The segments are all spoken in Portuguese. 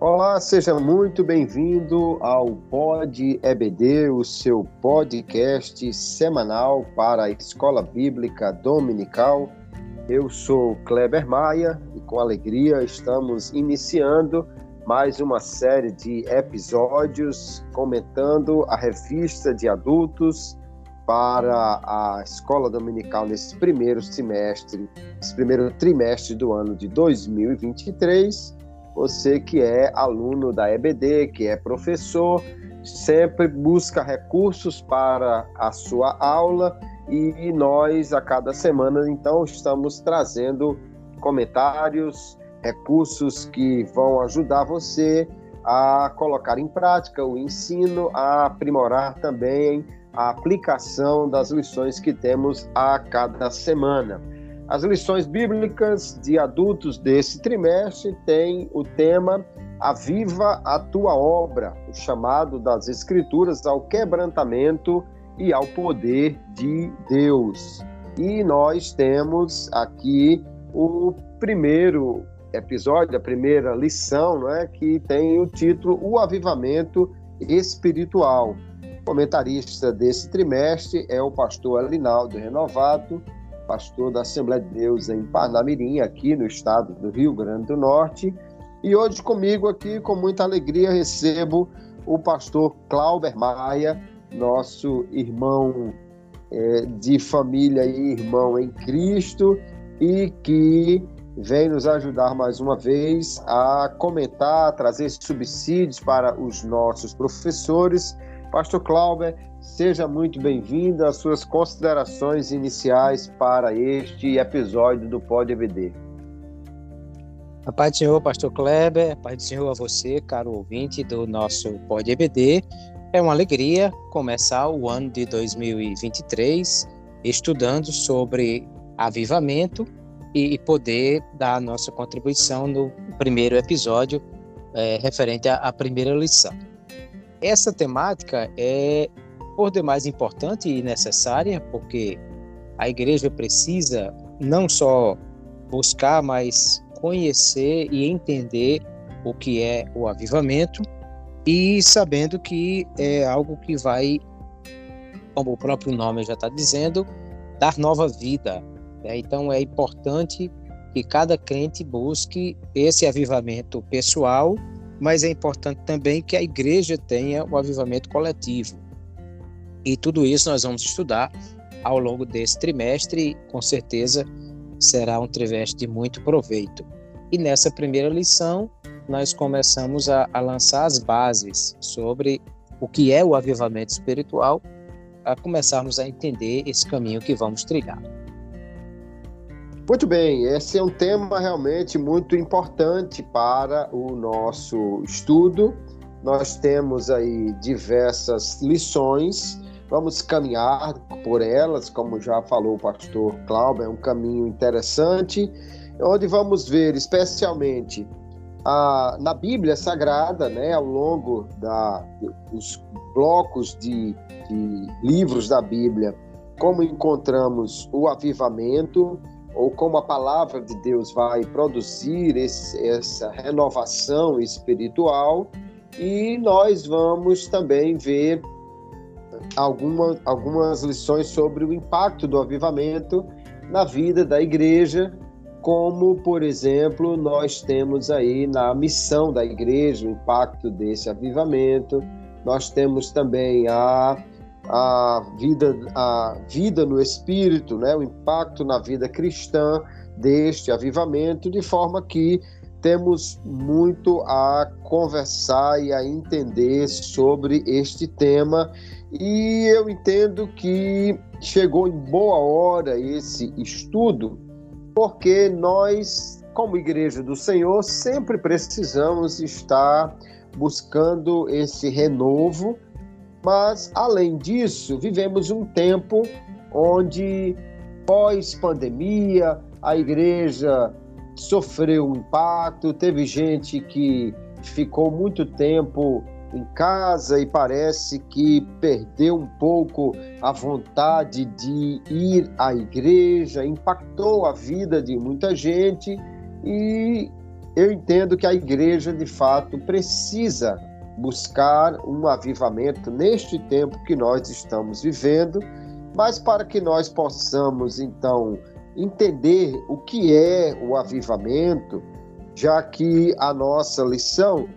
Olá, seja muito bem-vindo ao Pod EBD, o seu podcast semanal para a Escola Bíblica Dominical. Eu sou Kleber Maia e com alegria estamos iniciando mais uma série de episódios comentando a revista de adultos para a escola dominical nesse primeiro semestre, esse primeiro trimestre do ano de 2023 você que é aluno da EBD, que é professor, sempre busca recursos para a sua aula e nós, a cada semana, então, estamos trazendo comentários, recursos que vão ajudar você a colocar em prática o ensino, a aprimorar também a aplicação das lições que temos a cada semana. As lições bíblicas de adultos desse trimestre têm o tema Aviva a tua obra, o chamado das Escrituras ao quebrantamento e ao poder de Deus. E nós temos aqui o primeiro episódio, a primeira lição, não é, que tem o título O Avivamento Espiritual. O comentarista desse trimestre é o pastor Alinaldo Renovato, pastor da Assembleia de Deus em Parnamirim, aqui no estado do Rio Grande do Norte. E hoje comigo aqui, com muita alegria, recebo o pastor Clauber Maia, nosso irmão é, de família e irmão em Cristo, e que vem nos ajudar mais uma vez a comentar, trazer subsídios para os nossos professores. Pastor Clauber, Seja muito bem-vindo às suas considerações iniciais para este episódio do Pod EBD. A paz do Senhor, Pastor Kleber, a paz do Senhor a você, caro ouvinte do nosso Pod EBD. É uma alegria começar o ano de 2023 estudando sobre avivamento e poder dar a nossa contribuição no primeiro episódio é, referente à primeira lição. Essa temática é por demais importante e necessária, porque a igreja precisa não só buscar, mas conhecer e entender o que é o avivamento e sabendo que é algo que vai, como o próprio nome já está dizendo, dar nova vida. Né? Então é importante que cada crente busque esse avivamento pessoal, mas é importante também que a igreja tenha o avivamento coletivo. E tudo isso nós vamos estudar ao longo desse trimestre e com certeza será um trimestre de muito proveito. E nessa primeira lição, nós começamos a, a lançar as bases sobre o que é o avivamento espiritual, a começarmos a entender esse caminho que vamos trilhar. Muito bem, esse é um tema realmente muito importante para o nosso estudo. Nós temos aí diversas lições Vamos caminhar por elas, como já falou o pastor Cláudio, é um caminho interessante, onde vamos ver especialmente a, na Bíblia Sagrada, né, ao longo da, dos blocos de, de livros da Bíblia, como encontramos o avivamento, ou como a palavra de Deus vai produzir esse, essa renovação espiritual, e nós vamos também ver alguma, algumas lições sobre o impacto do avivamento na vida da igreja, como, por exemplo, nós temos aí na missão da igreja o impacto desse avivamento. Nós temos também a, a, vida, a vida no espírito, né? o impacto na vida cristã deste avivamento, de forma que temos muito a conversar e a entender sobre este tema e eu entendo que chegou em boa hora esse estudo, porque nós, como Igreja do Senhor, sempre precisamos estar buscando esse renovo, mas além disso, vivemos um tempo onde pós-pandemia a igreja sofreu um impacto, teve gente que ficou muito tempo em casa e parece que perdeu um pouco a vontade de ir à igreja, impactou a vida de muita gente e eu entendo que a igreja, de fato, precisa buscar um avivamento neste tempo que nós estamos vivendo, mas para que nós possamos, então, entender o que é o avivamento, já que a nossa lição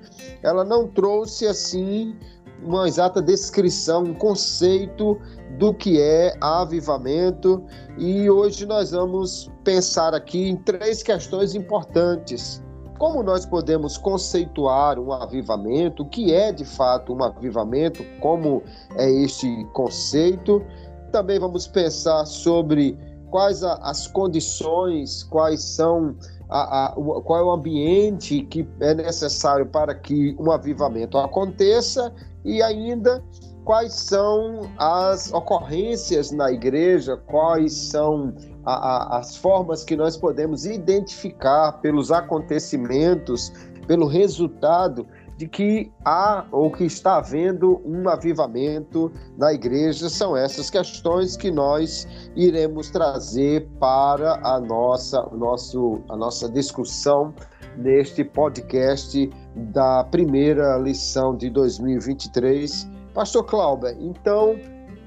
ela não trouxe assim uma exata descrição, um conceito do que é avivamento, e hoje nós vamos pensar aqui em três questões importantes. Como nós podemos conceituar um avivamento, o que é de fato um avivamento, como é este conceito? Também vamos pensar sobre quais as condições, quais são a, a, qual é o ambiente que é necessário para que um avivamento aconteça e ainda quais são as ocorrências na igreja, quais são a, a, as formas que nós podemos identificar pelos acontecimentos, pelo resultado de que há ou que está havendo um avivamento na igreja. São essas questões que nós iremos trazer para a nossa, nosso, a nossa discussão neste podcast da primeira lição de 2023. Pastor Clauber, então,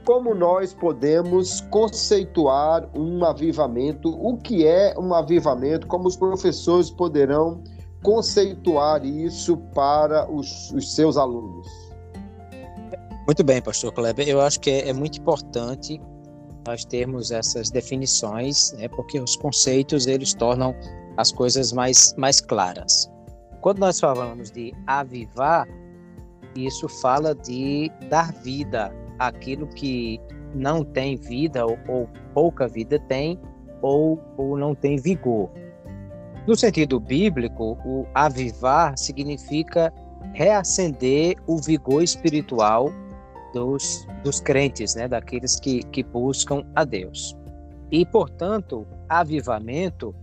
como nós podemos conceituar um avivamento? O que é um avivamento? Como os professores poderão conceituar isso para os, os seus alunos? Muito bem, pastor Kleber. Eu acho que é, é muito importante nós termos essas definições, né, porque os conceitos eles tornam as coisas mais, mais claras. Quando nós falamos de avivar, isso fala de dar vida àquilo que não tem vida ou, ou pouca vida tem ou, ou não tem vigor. No sentido bíblico, o avivar significa reacender o vigor espiritual dos, dos crentes, né, daqueles que, que buscam a Deus. E, portanto, avivamento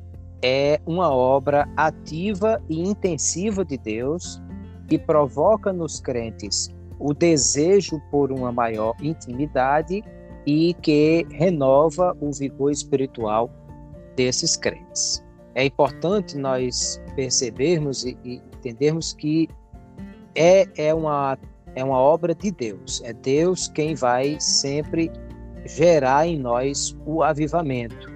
é uma obra ativa e intensiva de Deus que provoca nos crentes o desejo por uma maior intimidade e que renova o vigor espiritual desses crentes é importante nós percebermos e, e entendermos que é, é, uma, é uma obra de Deus. É Deus quem vai sempre gerar em nós o avivamento.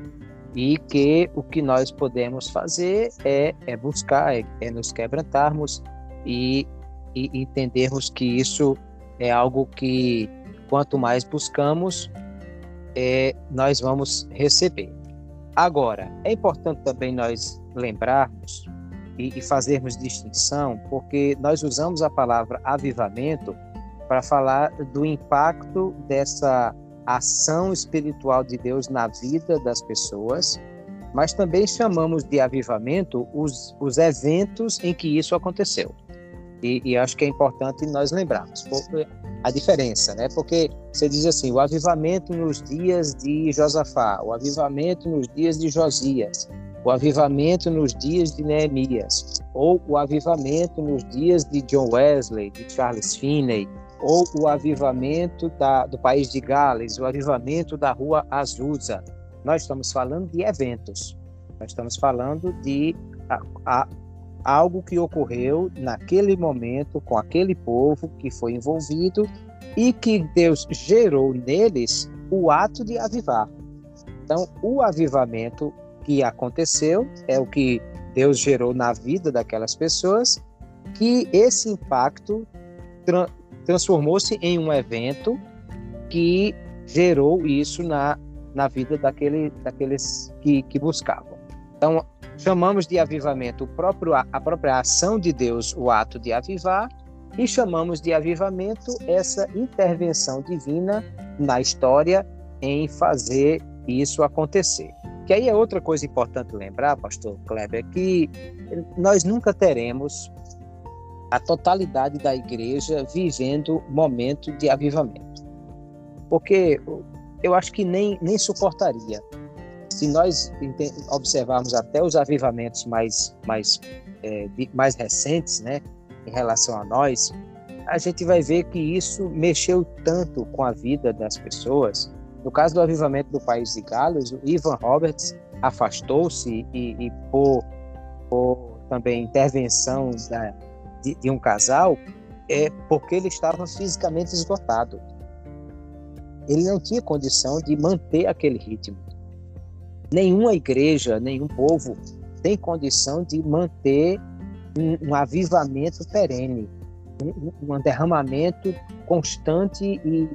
E que o que nós podemos fazer é, é buscar, é, é nos quebrantarmos e, e entendermos que isso é algo que, quanto mais buscamos, é, nós vamos receber. Agora, é importante também nós lembrarmos e, e fazermos distinção, porque nós usamos a palavra avivamento para falar do impacto dessa ação espiritual de Deus na vida das pessoas, mas também chamamos de avivamento os, os eventos em que isso aconteceu. E, e acho que é importante nós lembrarmos a diferença, né? Porque você diz assim, o avivamento nos dias de Josafá, o avivamento nos dias de Josias, o avivamento nos dias de Neemias, ou o avivamento nos dias de John Wesley, de Charles Finney, ou o avivamento da, do país de Gales, o avivamento da rua Azusa. Nós estamos falando de eventos, nós estamos falando de a, a, algo que ocorreu naquele momento com aquele povo que foi envolvido e que Deus gerou neles o ato de avivar. Então, o avivamento que aconteceu é o que Deus gerou na vida daquelas pessoas, que esse impacto tra transformou-se em um evento que gerou isso na, na vida daquele, daqueles que, que buscavam. Então, Chamamos de avivamento o próprio, a própria ação de Deus, o ato de avivar, e chamamos de avivamento essa intervenção divina na história em fazer isso acontecer. Que aí é outra coisa importante lembrar, pastor Kleber, que nós nunca teremos a totalidade da igreja vivendo momento de avivamento. Porque eu acho que nem, nem suportaria se nós observarmos até os avivamentos mais, mais, é, mais recentes, né, em relação a nós, a gente vai ver que isso mexeu tanto com a vida das pessoas. No caso do avivamento do país de Gales, o Ivan Roberts afastou-se e, e por, por também intervenção da, de, de um casal, é porque ele estava fisicamente esgotado. Ele não tinha condição de manter aquele ritmo. Nenhuma igreja, nenhum povo tem condição de manter um, um avivamento perene, um, um, derramamento constante e,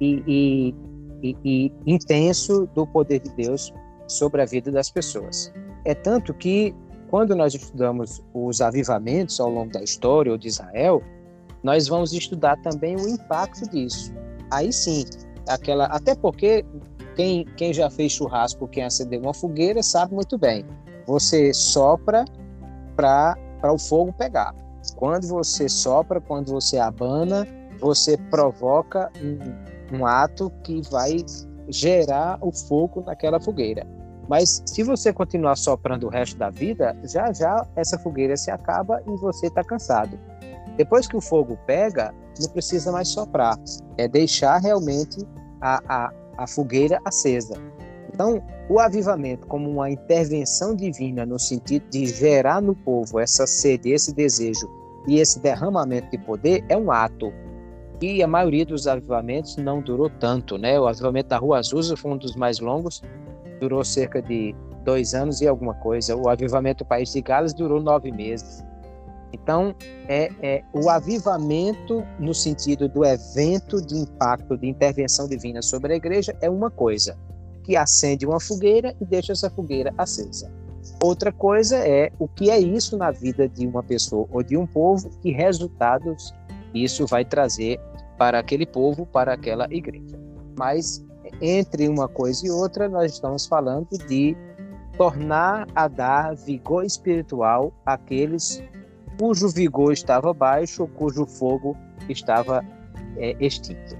e, e, e, intenso do poder de Deus sobre a vida das pessoas. É tanto que, quando nós estudamos os avivamentos ao longo da história ou de Israel, nós vamos estudar também o impacto disso. Aí sim, aquela, até porque quem, quem já fez churrasco, quem acendeu uma fogueira, sabe muito bem. Você sopra para o fogo pegar. Quando você sopra, quando você abana, você provoca um, um ato que vai gerar o fogo naquela fogueira. Mas se você continuar soprando o resto da vida, já já essa fogueira se acaba e você está cansado. Depois que o fogo pega, não precisa mais soprar, é deixar realmente a, a, a fogueira acesa. Então, o avivamento, como uma intervenção divina no sentido de gerar no povo essa sede, esse desejo e esse derramamento de poder, é um ato. E a maioria dos avivamentos não durou tanto, né? O avivamento da Rua Azusa foi um dos mais longos, durou cerca de dois anos e alguma coisa. O avivamento do País de Gales durou nove meses. Então, é, é, o avivamento, no sentido do evento de impacto, de intervenção divina sobre a igreja, é uma coisa, que acende uma fogueira e deixa essa fogueira acesa. Outra coisa é o que é isso na vida de uma pessoa ou de um povo, que resultados isso vai trazer para aquele povo, para aquela igreja. Mas entre uma coisa e outra, nós estamos falando de tornar a dar vigor espiritual àqueles cujo vigor estava baixo cujo fogo estava é, extinto.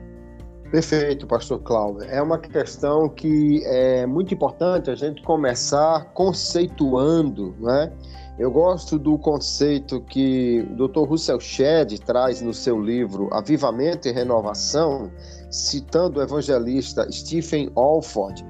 Perfeito, pastor Cláudio. É uma questão que é muito importante a gente começar conceituando, né? Eu gosto do conceito que o Dr. Russell Shedd traz no seu livro Avivamento e Renovação, citando o evangelista Stephen Alford,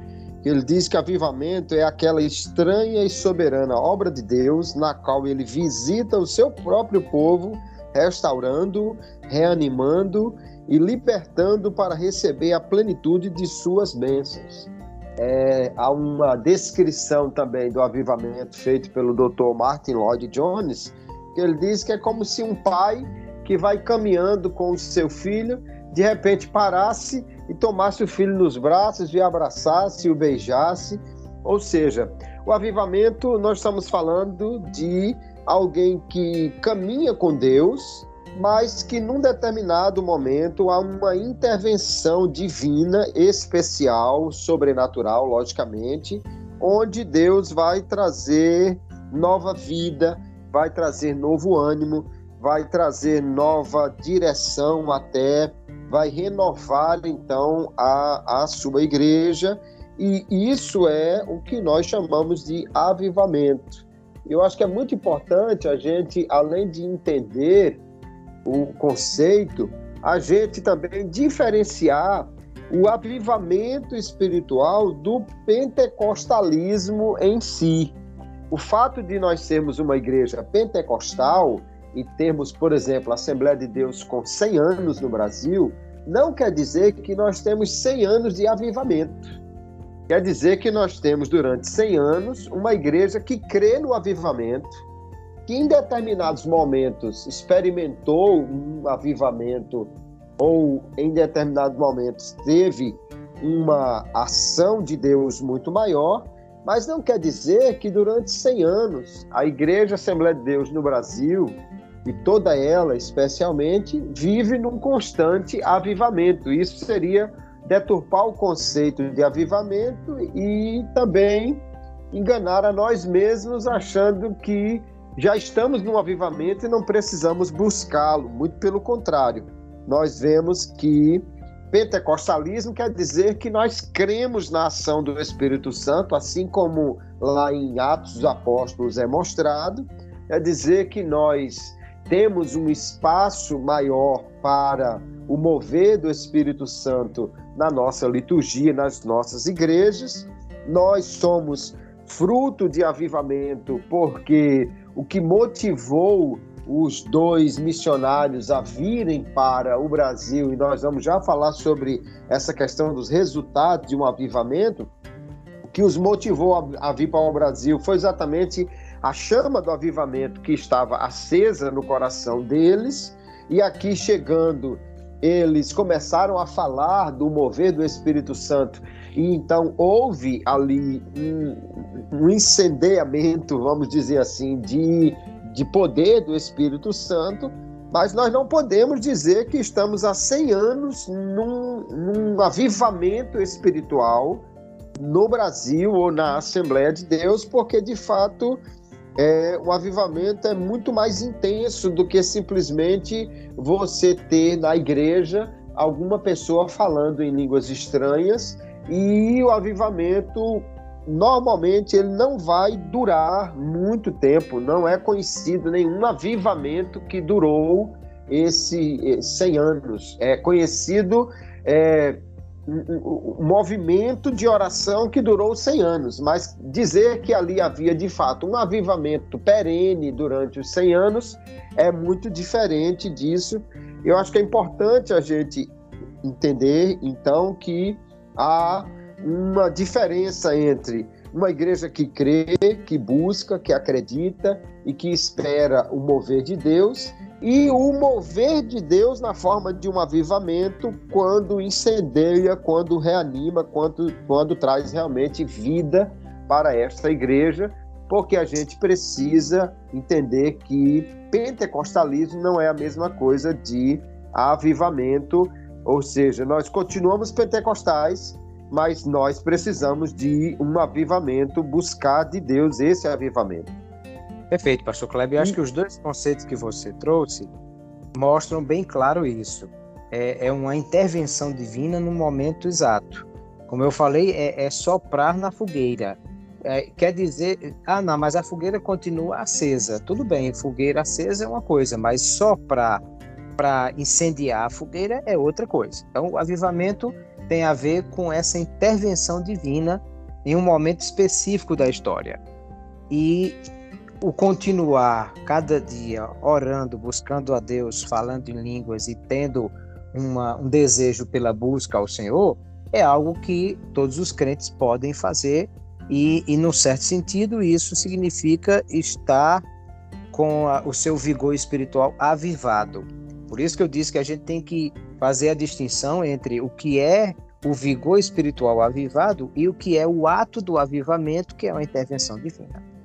ele diz que avivamento é aquela estranha e soberana obra de Deus na qual ele visita o seu próprio povo, restaurando, reanimando e libertando para receber a plenitude de suas bênçãos. É, há uma descrição também do avivamento feito pelo Dr. Martin Lloyd Jones, que ele diz que é como se um pai que vai caminhando com o seu filho, de repente parasse e tomasse o filho nos braços e abraçasse, o beijasse. Ou seja, o avivamento, nós estamos falando de alguém que caminha com Deus, mas que num determinado momento há uma intervenção divina, especial, sobrenatural, logicamente, onde Deus vai trazer nova vida, vai trazer novo ânimo, vai trazer nova direção até vai renovar então a, a sua igreja, e isso é o que nós chamamos de avivamento. Eu acho que é muito importante a gente, além de entender o conceito, a gente também diferenciar o avivamento espiritual do pentecostalismo em si. O fato de nós sermos uma igreja pentecostal e termos, por exemplo, a Assembleia de Deus com 100 anos no Brasil, não quer dizer que nós temos 100 anos de avivamento. Quer dizer que nós temos, durante 100 anos, uma igreja que crê no avivamento, que em determinados momentos experimentou um avivamento ou em determinados momentos teve uma ação de Deus muito maior, mas não quer dizer que durante 100 anos a Igreja Assembleia de Deus no Brasil e toda ela, especialmente, vive num constante avivamento. Isso seria deturpar o conceito de avivamento e também enganar a nós mesmos achando que já estamos num avivamento e não precisamos buscá-lo. Muito pelo contrário, nós vemos que pentecostalismo quer dizer que nós cremos na ação do Espírito Santo, assim como lá em Atos dos Apóstolos é mostrado, quer dizer que nós temos um espaço maior para o mover do Espírito Santo na nossa liturgia, nas nossas igrejas. Nós somos fruto de avivamento porque o que motivou os dois missionários a virem para o Brasil, e nós vamos já falar sobre essa questão dos resultados de um avivamento, o que os motivou a, vir para o Brasil foi exatamente a chama do avivamento que estava acesa no coração deles, e aqui chegando, eles começaram a falar do mover do Espírito Santo, e então houve ali um, um incendiamento, vamos dizer assim, de de poder do Espírito Santo, mas nós não podemos dizer que estamos há 100 anos num, num avivamento espiritual no Brasil ou na Assembleia de Deus, porque de fato é, o avivamento é muito mais intenso do que simplesmente você ter na igreja alguma pessoa falando em línguas estranhas e o avivamento normalmente ele não vai durar muito tempo, não é conhecido nenhum avivamento que durou esse 100 anos. É conhecido é, um, um movimento de oração que durou 100 anos, mas dizer que ali havia de fato um avivamento perene durante os 100 anos é muito diferente disso. Eu acho que é importante a gente entender, então, que há uma diferença entre uma igreja que crê, que busca, que acredita e que espera o mover de Deus e o mover de Deus na forma de um avivamento quando incendeia, quando reanima, quando, quando traz realmente vida para esta igreja, porque a gente precisa entender que pentecostalismo não é a mesma coisa de avivamento, ou seja, nós continuamos pentecostais, mas nós precisamos de um avivamento, buscar de Deus esse avivamento. Perfeito, pastor Kleber. Eu acho que os dois conceitos que você trouxe mostram bem claro isso. É, é uma intervenção divina no momento exato. Como eu falei, é, é soprar na fogueira. É, quer dizer, ah, não, mas a fogueira continua acesa. Tudo bem, fogueira acesa é uma coisa, mas soprar para incendiar a fogueira é outra coisa. Então, o avivamento tem a ver com essa intervenção divina em um momento específico da história. E o continuar cada dia orando, buscando a Deus, falando em línguas e tendo uma, um desejo pela busca ao Senhor, é algo que todos os crentes podem fazer e, e num certo sentido, isso significa estar com a, o seu vigor espiritual avivado. Por isso que eu disse que a gente tem que fazer a distinção entre o que é o vigor espiritual avivado e o que é o ato do avivamento, que é uma intervenção divina.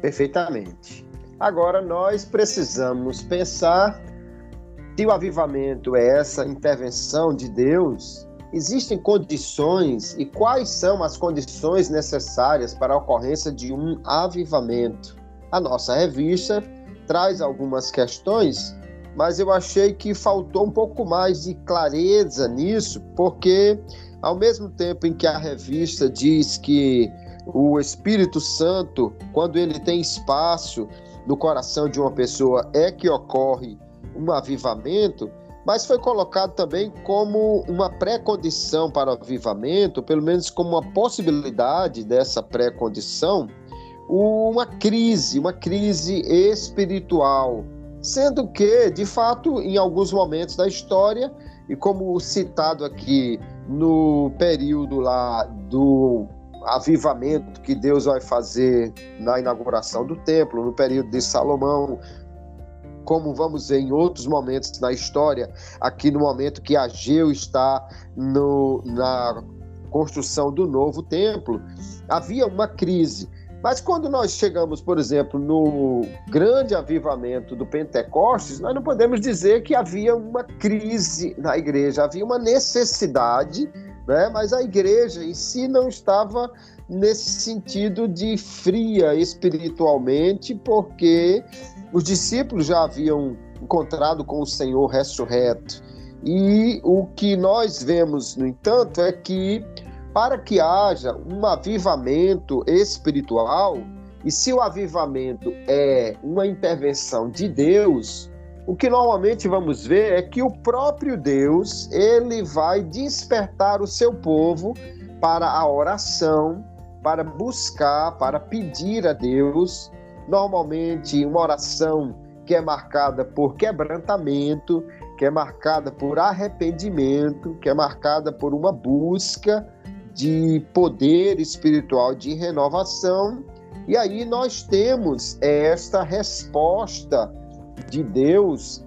Perfeitamente. Agora nós precisamos pensar se o avivamento é essa intervenção de Deus, existem condições e quais são as condições necessárias para a ocorrência de um avivamento. A nossa revista traz algumas questões mas eu achei que faltou um pouco mais de clareza nisso, porque ao mesmo tempo em que a revista diz que o Espírito Santo, quando ele tem espaço no coração de uma pessoa, é que ocorre um avivamento, mas foi colocado também como uma pré-condição para o avivamento, pelo menos como uma possibilidade dessa pré-condição, uma crise, uma crise espiritual, Sendo que, de fato, em alguns momentos da história, e como citado aqui no período lá do avivamento que Deus vai fazer na inauguração do templo, no período de Salomão, como vamos ver em outros momentos na história, aqui no momento que Ageu está no, na construção do novo templo, havia uma crise. Mas quando nós chegamos, por exemplo, no grande avivamento do Pentecostes, nós não podemos dizer que havia uma crise na igreja, havia uma necessidade, né? mas a igreja em si não estava nesse sentido de fria espiritualmente, porque os discípulos já haviam encontrado com o Senhor ressurreto. E o que nós vemos, no entanto, é que para que haja um avivamento espiritual, e se o avivamento é uma intervenção de Deus, o que normalmente vamos ver é que o próprio Deus, ele vai despertar o seu povo para a oração, para buscar, para pedir a Deus normalmente uma oração que é marcada por quebrantamento, que é marcada por arrependimento, que é marcada por uma busca de poder espiritual de renovação. E aí nós temos esta resposta de Deus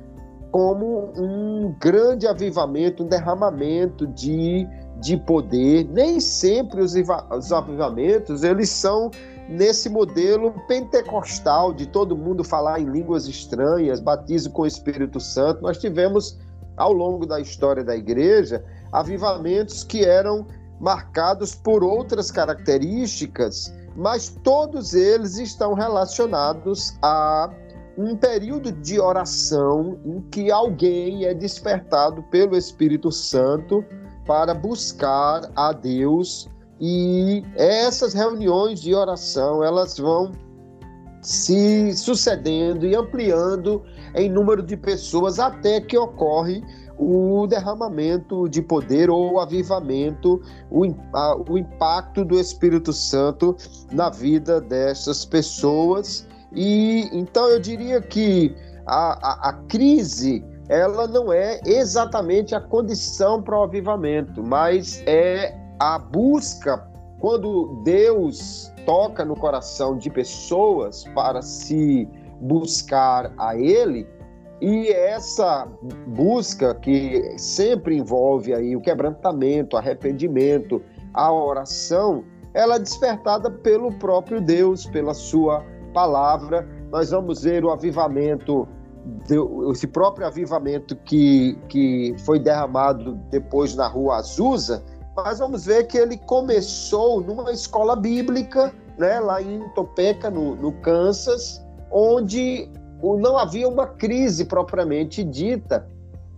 como um grande avivamento, um derramamento de, de poder. Nem sempre os, os avivamentos eles são nesse modelo pentecostal de todo mundo falar em línguas estranhas, batismo com o Espírito Santo. Nós tivemos ao longo da história da igreja avivamentos que eram marcados por outras características, mas todos eles estão relacionados a um período de oração em que alguém é despertado pelo Espírito Santo para buscar a Deus. E essas reuniões de oração elas vão se sucedendo e ampliando em número de pessoas até que ocorre o derramamento de poder ou o avivamento, o, a, o impacto do Espírito Santo na vida dessas pessoas e então eu diria que a, a, a crise ela não é exatamente a condição para o avivamento, mas é a busca quando Deus toca no coração de pessoas para se buscar a Ele, e essa busca que sempre envolve aí o quebrantamento, arrependimento, a oração, ela é despertada pelo próprio Deus, pela sua palavra, nós vamos ver o avivamento, esse próprio avivamento que, que foi derramado depois na rua Azusa, mas vamos ver que ele começou numa escola bíblica, né, lá em Topeka, no, no Kansas, onde não havia uma crise propriamente dita,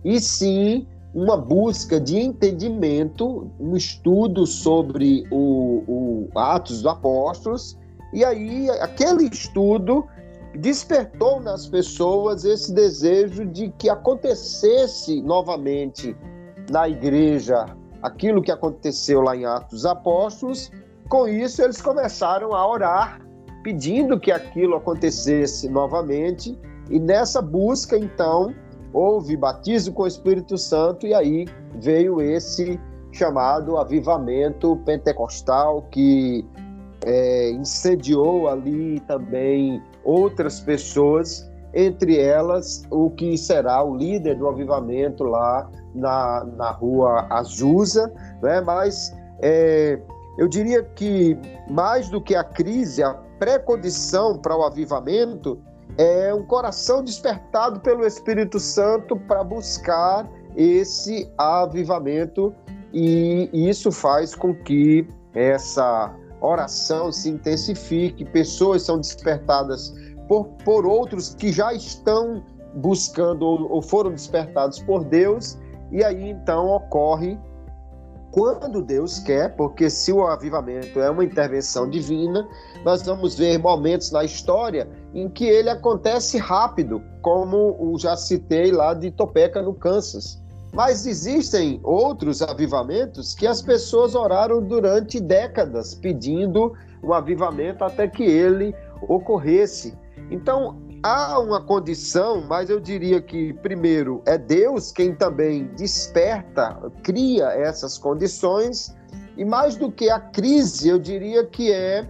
e sim uma busca de entendimento, um estudo sobre o, o Atos dos Apóstolos, e aí, aquele estudo despertou nas pessoas esse desejo de que acontecesse novamente na igreja aquilo que aconteceu lá em Atos Apóstolos. Com isso, eles começaram a orar, pedindo que aquilo acontecesse novamente. E nessa busca, então, houve batismo com o Espírito Santo, e aí veio esse chamado avivamento pentecostal que é, incendiou ali também outras pessoas, entre elas o que será o líder do avivamento lá na, na rua Azusa, né? mas é, eu diria que mais do que a crise, a pré-condição para o avivamento é um coração despertado pelo Espírito Santo para buscar esse avivamento e isso faz com que essa oração se intensifique, pessoas são despertadas por, por outros que já estão buscando ou, ou foram despertados por Deus, e aí então ocorre quando Deus quer, porque se o avivamento é uma intervenção divina, nós vamos ver momentos na história em que ele acontece rápido, como o já citei lá de Topeka, no Kansas. Mas existem outros avivamentos que as pessoas oraram durante décadas pedindo o avivamento até que ele ocorresse. Então, há uma condição, mas eu diria que, primeiro, é Deus quem também desperta, cria essas condições, e mais do que a crise, eu diria que é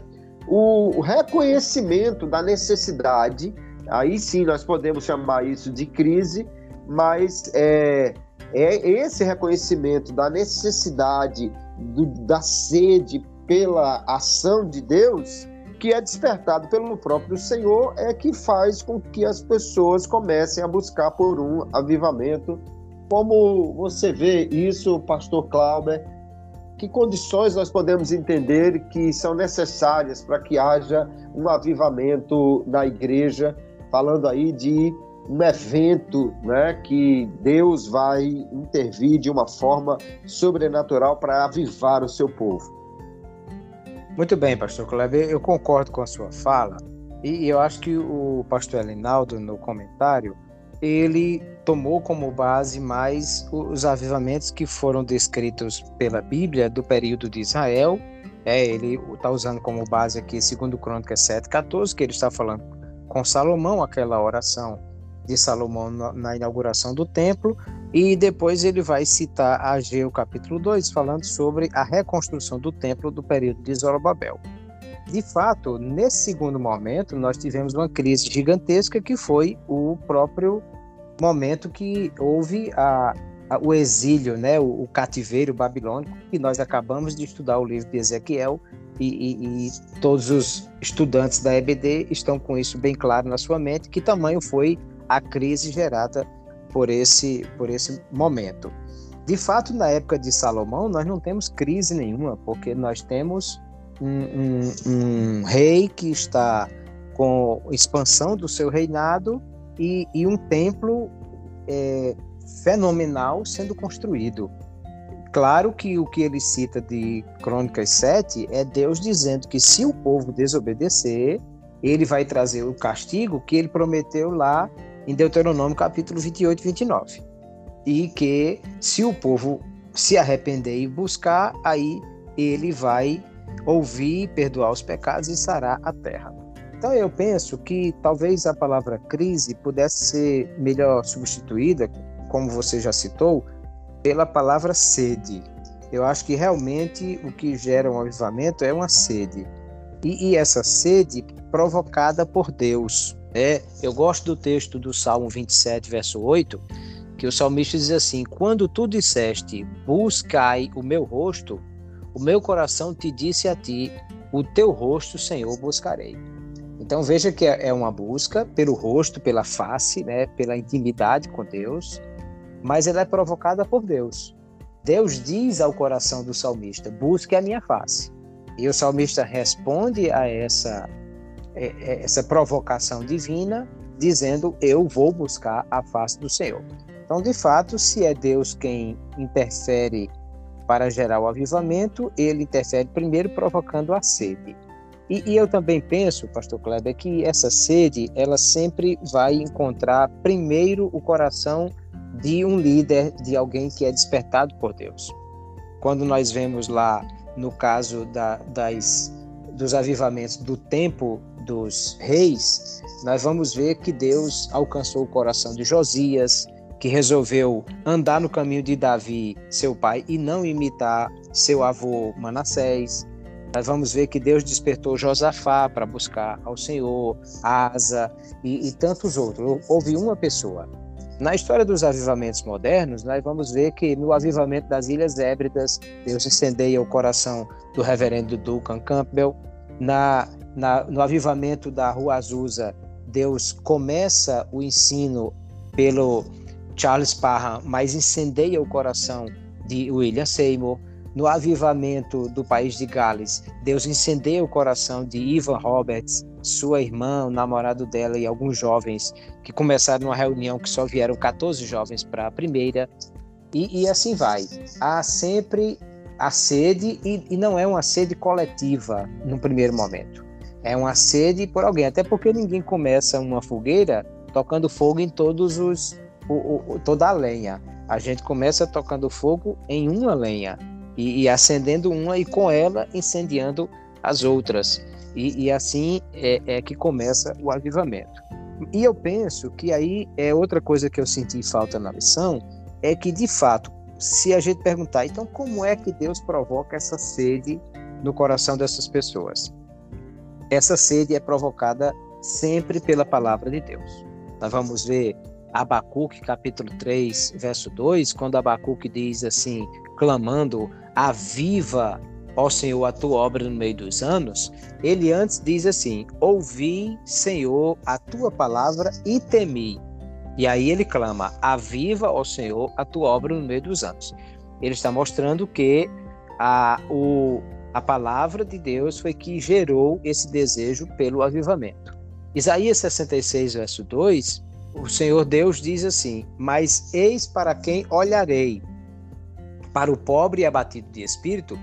o reconhecimento da necessidade. Aí sim nós podemos chamar isso de crise, mas é, é esse reconhecimento da necessidade, do, da sede pela ação de Deus, que é despertado pelo próprio Senhor, é que faz com que as pessoas comecem a buscar por um avivamento. Como você vê isso, pastor Clauber? Que condições nós podemos entender que são necessárias para que haja um avivamento na igreja, falando aí de um evento né, que Deus vai intervir de uma forma sobrenatural para avivar o seu povo. Muito bem, pastor Kleber, eu concordo com a sua fala e eu acho que o pastor Elinaldo, no comentário, ele tomou como base mais os avivamentos que foram descritos pela Bíblia do período de Israel. É, ele está usando como base aqui 2 Crônicas 7,14, que ele está falando com Salomão, aquela oração de Salomão na, na, inauguração do templo, e depois ele vai citar Ageu capítulo 2, falando sobre a reconstrução do templo do período de Zorobabel. De fato, nesse segundo momento, nós tivemos uma crise gigantesca que foi o próprio momento que houve a, a, o exílio, né, o, o, cativeiro babilônico, que nós acabamos de estudar o livro de Ezequiel, e, e, e, todos os estudantes da EBD estão com isso bem claro na sua mente, que tamanho foi a crise gerada por esse, por esse momento. De fato, na época de Salomão, nós não temos crise nenhuma, porque nós temos um, um, um rei que está com expansão do seu reinado e, e um templo é, fenomenal sendo construído. Claro que o que ele cita de Crônicas 7 é Deus dizendo que se o povo desobedecer, ele vai trazer o castigo que ele prometeu lá em Deuteronômio capítulo 28 e 29. E que se o povo se arrepender e buscar, aí ele vai ouvir, perdoar os pecados e sarar a terra. Então eu penso que talvez a palavra crise pudesse ser melhor substituída, como você já citou, pela palavra sede. Eu acho que realmente o que gera um avivamento é uma sede. E, e essa sede provocada por Deus. É, eu gosto do texto do Salmo 27, verso 8, que o salmista diz assim: Quando tu disseste, buscai o meu rosto, o meu coração te disse a ti, o teu rosto, Senhor, buscarei. Então veja que é, é uma busca pelo rosto, pela face, né, pela intimidade com Deus, mas ela é provocada por Deus. Deus diz ao coração do salmista: busque a minha face. E o salmista responde a essa essa provocação divina, dizendo: Eu vou buscar a face do Senhor. Então, de fato, se é Deus quem interfere para gerar o avivamento, ele interfere primeiro provocando a sede. E, e, eu também penso, pastor Kleber, que essa sede, ela sempre vai encontrar primeiro o coração de um líder, de alguém que é despertado por Deus. Quando nós vemos lá, no caso da, das, dos avivamentos do tempo dos reis, nós vamos ver que Deus alcançou o coração de Josias, que resolveu andar no caminho de Davi, seu pai, e não imitar seu avô Manassés. Nós vamos ver que Deus despertou Josafá para buscar ao Senhor, Asa e, e tantos outros. Houve uma pessoa. Na história dos avivamentos modernos, nós vamos ver que no avivamento das Ilhas Hébridas, Deus incendeia o coração do reverendo Duncan Campbell. Na na, no avivamento da Rua Azusa, Deus começa o ensino pelo Charles Parham, mas incendeia o coração de William Seymour. No avivamento do país de Gales, Deus incendeia o coração de Ivan Roberts, sua irmã, o namorado dela e alguns jovens que começaram uma reunião que só vieram 14 jovens para a primeira. E, e, assim vai. Há sempre a sede, e, e não é uma sede coletiva no primeiro momento é uma sede por alguém, até porque ninguém começa uma fogueira tocando fogo em todos os o, o, toda a lenha. A gente começa tocando fogo em uma lenha e, e acendendo uma e com ela incendiando as outras. E, e assim é, é, que começa o avivamento. E eu penso que aí é outra coisa que eu senti falta na lição, é que de fato, se a gente perguntar, então como é que Deus provoca essa sede no coração dessas pessoas? Essa sede é provocada sempre pela palavra de Deus. Nós vamos ver Abacuque, capítulo 3, verso 2, quando Abacuque diz assim, clamando, aviva, ó Senhor, a tua obra no meio dos anos, ele antes diz assim, ouvi, Senhor, a tua palavra e temi. E aí ele clama, aviva, ó Senhor, a tua obra no meio dos anos. Ele está mostrando que a, o, a palavra de Deus foi que gerou esse desejo pelo avivamento. Isaías 66, verso 2, o Senhor Deus diz assim: Mas eis para quem olharei, para o pobre e abatido de espírito,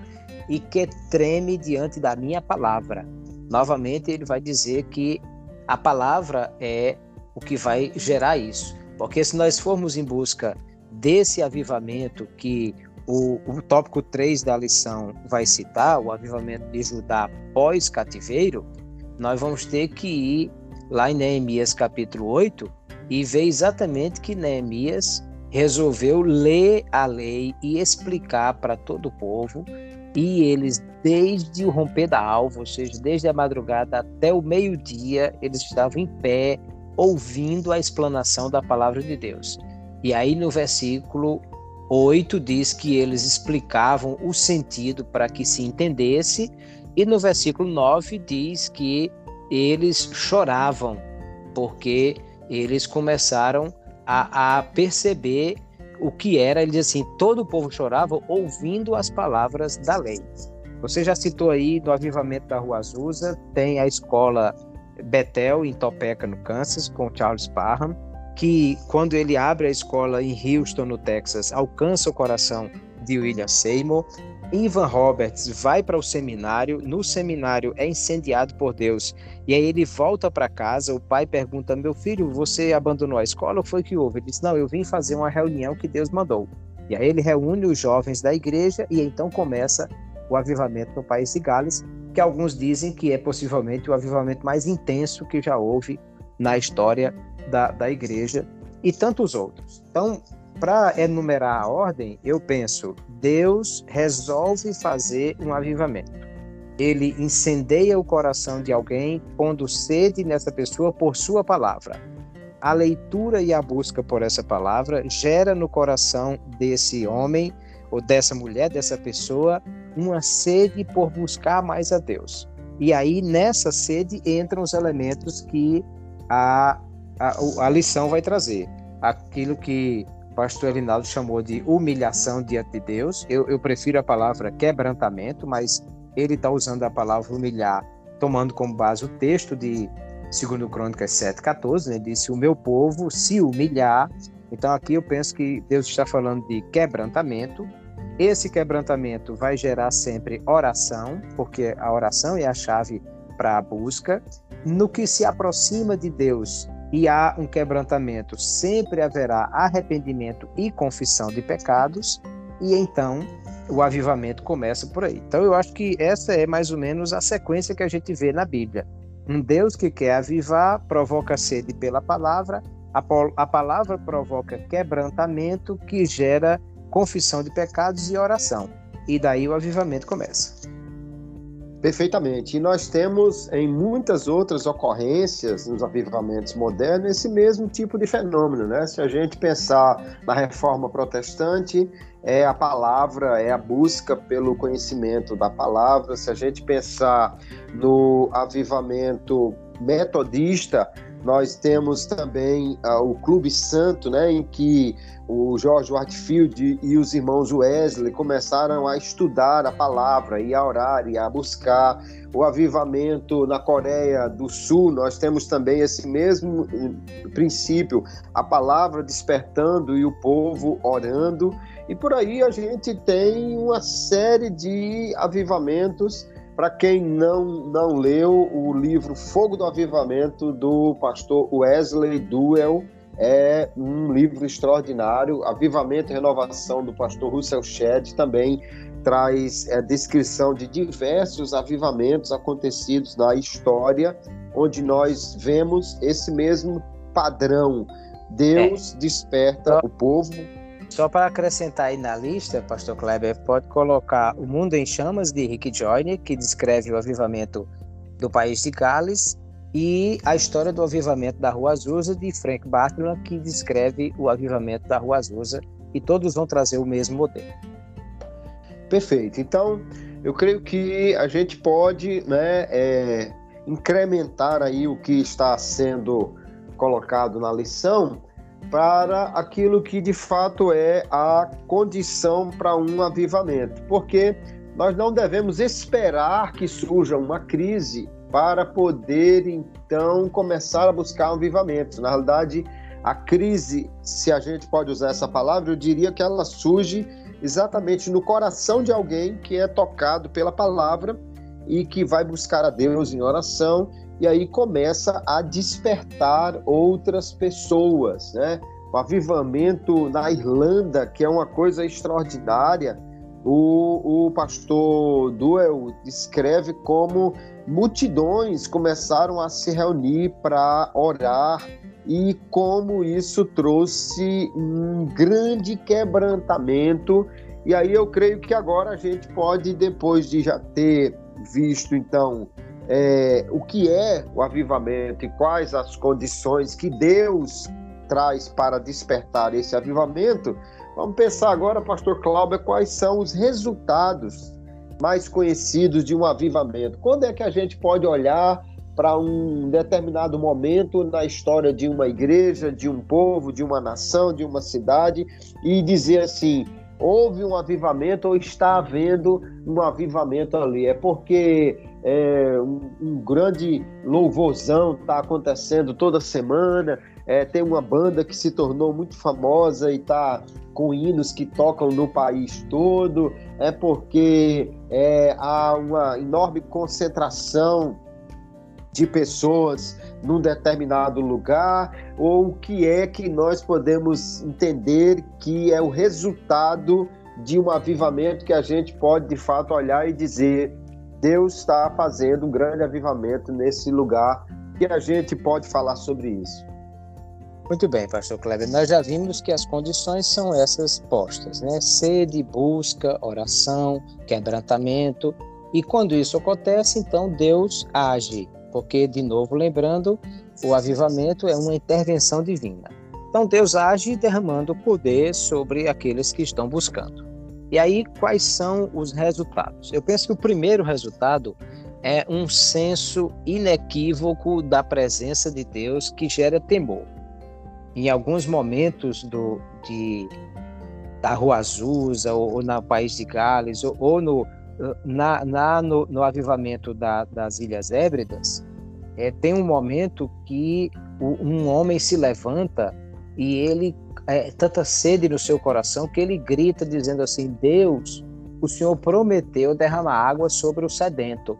e que treme diante da minha palavra. Novamente, ele vai dizer que a palavra é o que vai gerar isso. Porque se nós formos em busca desse avivamento que o, o tópico 3 da lição vai citar o avivamento de Judá pós-cativeiro, nós vamos ter que ir lá em Neemias capítulo 8 e vê exatamente que Neemias resolveu ler a lei e explicar para todo o povo. E eles, desde o romper da alva, ou seja, desde a madrugada até o meio-dia, eles estavam em pé, ouvindo a explanação da palavra de Deus. E aí no versículo 8 diz que eles explicavam o sentido para que se entendesse, e no versículo 9 diz que eles choravam, porque eles começaram a, a perceber o que era, ele diz assim: todo o povo chorava ouvindo as palavras da lei. Você já citou aí no avivamento da Rua Azusa, tem a escola Bethel, em Topeka, no Kansas, com Charles Parham, que quando ele abre a escola em Houston, no Texas, alcança o coração de William Seymour. Ivan Roberts vai para o seminário, no seminário é incendiado por Deus, e aí ele volta para casa, o pai pergunta, meu filho, você abandonou a escola ou foi que houve? Ele diz, não, eu vim fazer uma reunião que Deus mandou. E aí ele reúne os jovens da igreja e então começa o avivamento no país de Gales, que alguns dizem que é possivelmente o avivamento mais intenso que já houve na história da, da igreja e tantos outros. Então, para enumerar a ordem, eu penso: Deus resolve fazer um avivamento. Ele incendeia o coração de alguém, pondo sede nessa pessoa por sua palavra. A leitura e a busca por essa palavra gera no coração desse homem ou dessa mulher, dessa pessoa, uma sede por buscar mais a Deus. E aí, nessa sede, entram os elementos que a, a, a lição vai trazer. Aquilo que pastor Elinaldo chamou de humilhação diante de Deus. Eu, eu prefiro a palavra quebrantamento, mas ele está usando a palavra humilhar, tomando como base o texto de 2 Crônicas 7,14, né? Disse: O meu povo se humilhar. Então aqui eu penso que Deus está falando de quebrantamento. Esse quebrantamento vai gerar sempre oração, porque a oração é a chave para a busca. No que se aproxima de Deus, e há um quebrantamento, sempre haverá arrependimento e confissão de pecados, e então o avivamento começa por aí. Então eu acho que essa é mais ou menos a sequência que a gente vê na Bíblia. Um Deus que quer avivar, provoca sede pela palavra, a, a palavra provoca quebrantamento que gera confissão de pecados e oração. E daí o avivamento começa. Perfeitamente. E nós temos em muitas outras ocorrências nos avivamentos modernos esse mesmo tipo de fenômeno, né? Se a gente pensar na reforma protestante, é a palavra, é a busca pelo conhecimento da palavra. Se a gente pensar no avivamento metodista, nós temos também uh, o Clube Santo, né, em que o George Whitefield e os irmãos Wesley começaram a estudar a palavra e a orar e a buscar o avivamento na Coreia do Sul. Nós temos também esse mesmo eh, princípio, a palavra despertando e o povo orando. E por aí a gente tem uma série de avivamentos para quem não, não leu o livro Fogo do Avivamento do pastor Wesley Duell, é um livro extraordinário. Avivamento e Renovação do pastor Russell Shedd também traz é, descrição de diversos avivamentos acontecidos na história, onde nós vemos esse mesmo padrão. Deus é. desperta o povo só para acrescentar aí na lista, Pastor Kleber, pode colocar O Mundo em Chamas, de Rick Joyner, que descreve o avivamento do país de Gales, e A História do Avivamento da Rua Azusa, de Frank Bartman, que descreve o avivamento da Rua Azusa, e todos vão trazer o mesmo modelo. Perfeito. Então, eu creio que a gente pode né, é, incrementar aí o que está sendo colocado na lição para aquilo que de fato é a condição para um avivamento, porque nós não devemos esperar que surja uma crise para poder então começar a buscar um avivamento. Na realidade, a crise, se a gente pode usar essa palavra, eu diria que ela surge exatamente no coração de alguém que é tocado pela palavra e que vai buscar a Deus em oração e aí começa a despertar outras pessoas, né? O avivamento na Irlanda, que é uma coisa extraordinária, o, o pastor Duel descreve como multidões começaram a se reunir para orar e como isso trouxe um grande quebrantamento. E aí eu creio que agora a gente pode, depois de já ter visto então é, o que é o avivamento e quais as condições que Deus traz para despertar esse avivamento, vamos pensar agora, Pastor Cláudio, quais são os resultados mais conhecidos de um avivamento. Quando é que a gente pode olhar para um determinado momento na história de uma igreja, de um povo, de uma nação, de uma cidade e dizer assim: houve um avivamento ou está havendo um avivamento ali? É porque é, um, um, grande louvorzão está acontecendo toda semana. É, tem uma banda que se tornou muito famosa e está com hinos que tocam no país todo. É porque é, há uma enorme concentração de pessoas num determinado lugar, ou o que é que nós podemos entender que é o resultado de um avivamento que a gente pode de fato olhar e dizer Deus está fazendo um grande avivamento nesse lugar e a gente pode falar sobre isso. Muito bem, pastor Kleber. Nós já vimos que as condições são essas postas, né? Sede, busca, oração, quebrantamento. E quando isso acontece, então Deus age, porque, de novo, lembrando, o avivamento é uma intervenção divina. Então Deus age derramando poder sobre aqueles que estão buscando. E aí, quais são os resultados? Eu penso que o primeiro resultado é um senso inequívoco da presença de Deus que gera temor. Em alguns momentos do, de, da Rua Azusa, ou, ou no País de Gales, ou, ou no, na, na no, no, avivamento da, das Ilhas Hébridas, é, tem um momento que o, um homem se levanta e ele é, tanta sede no seu coração que ele grita dizendo assim: Deus, o Senhor prometeu derramar água sobre o sedento.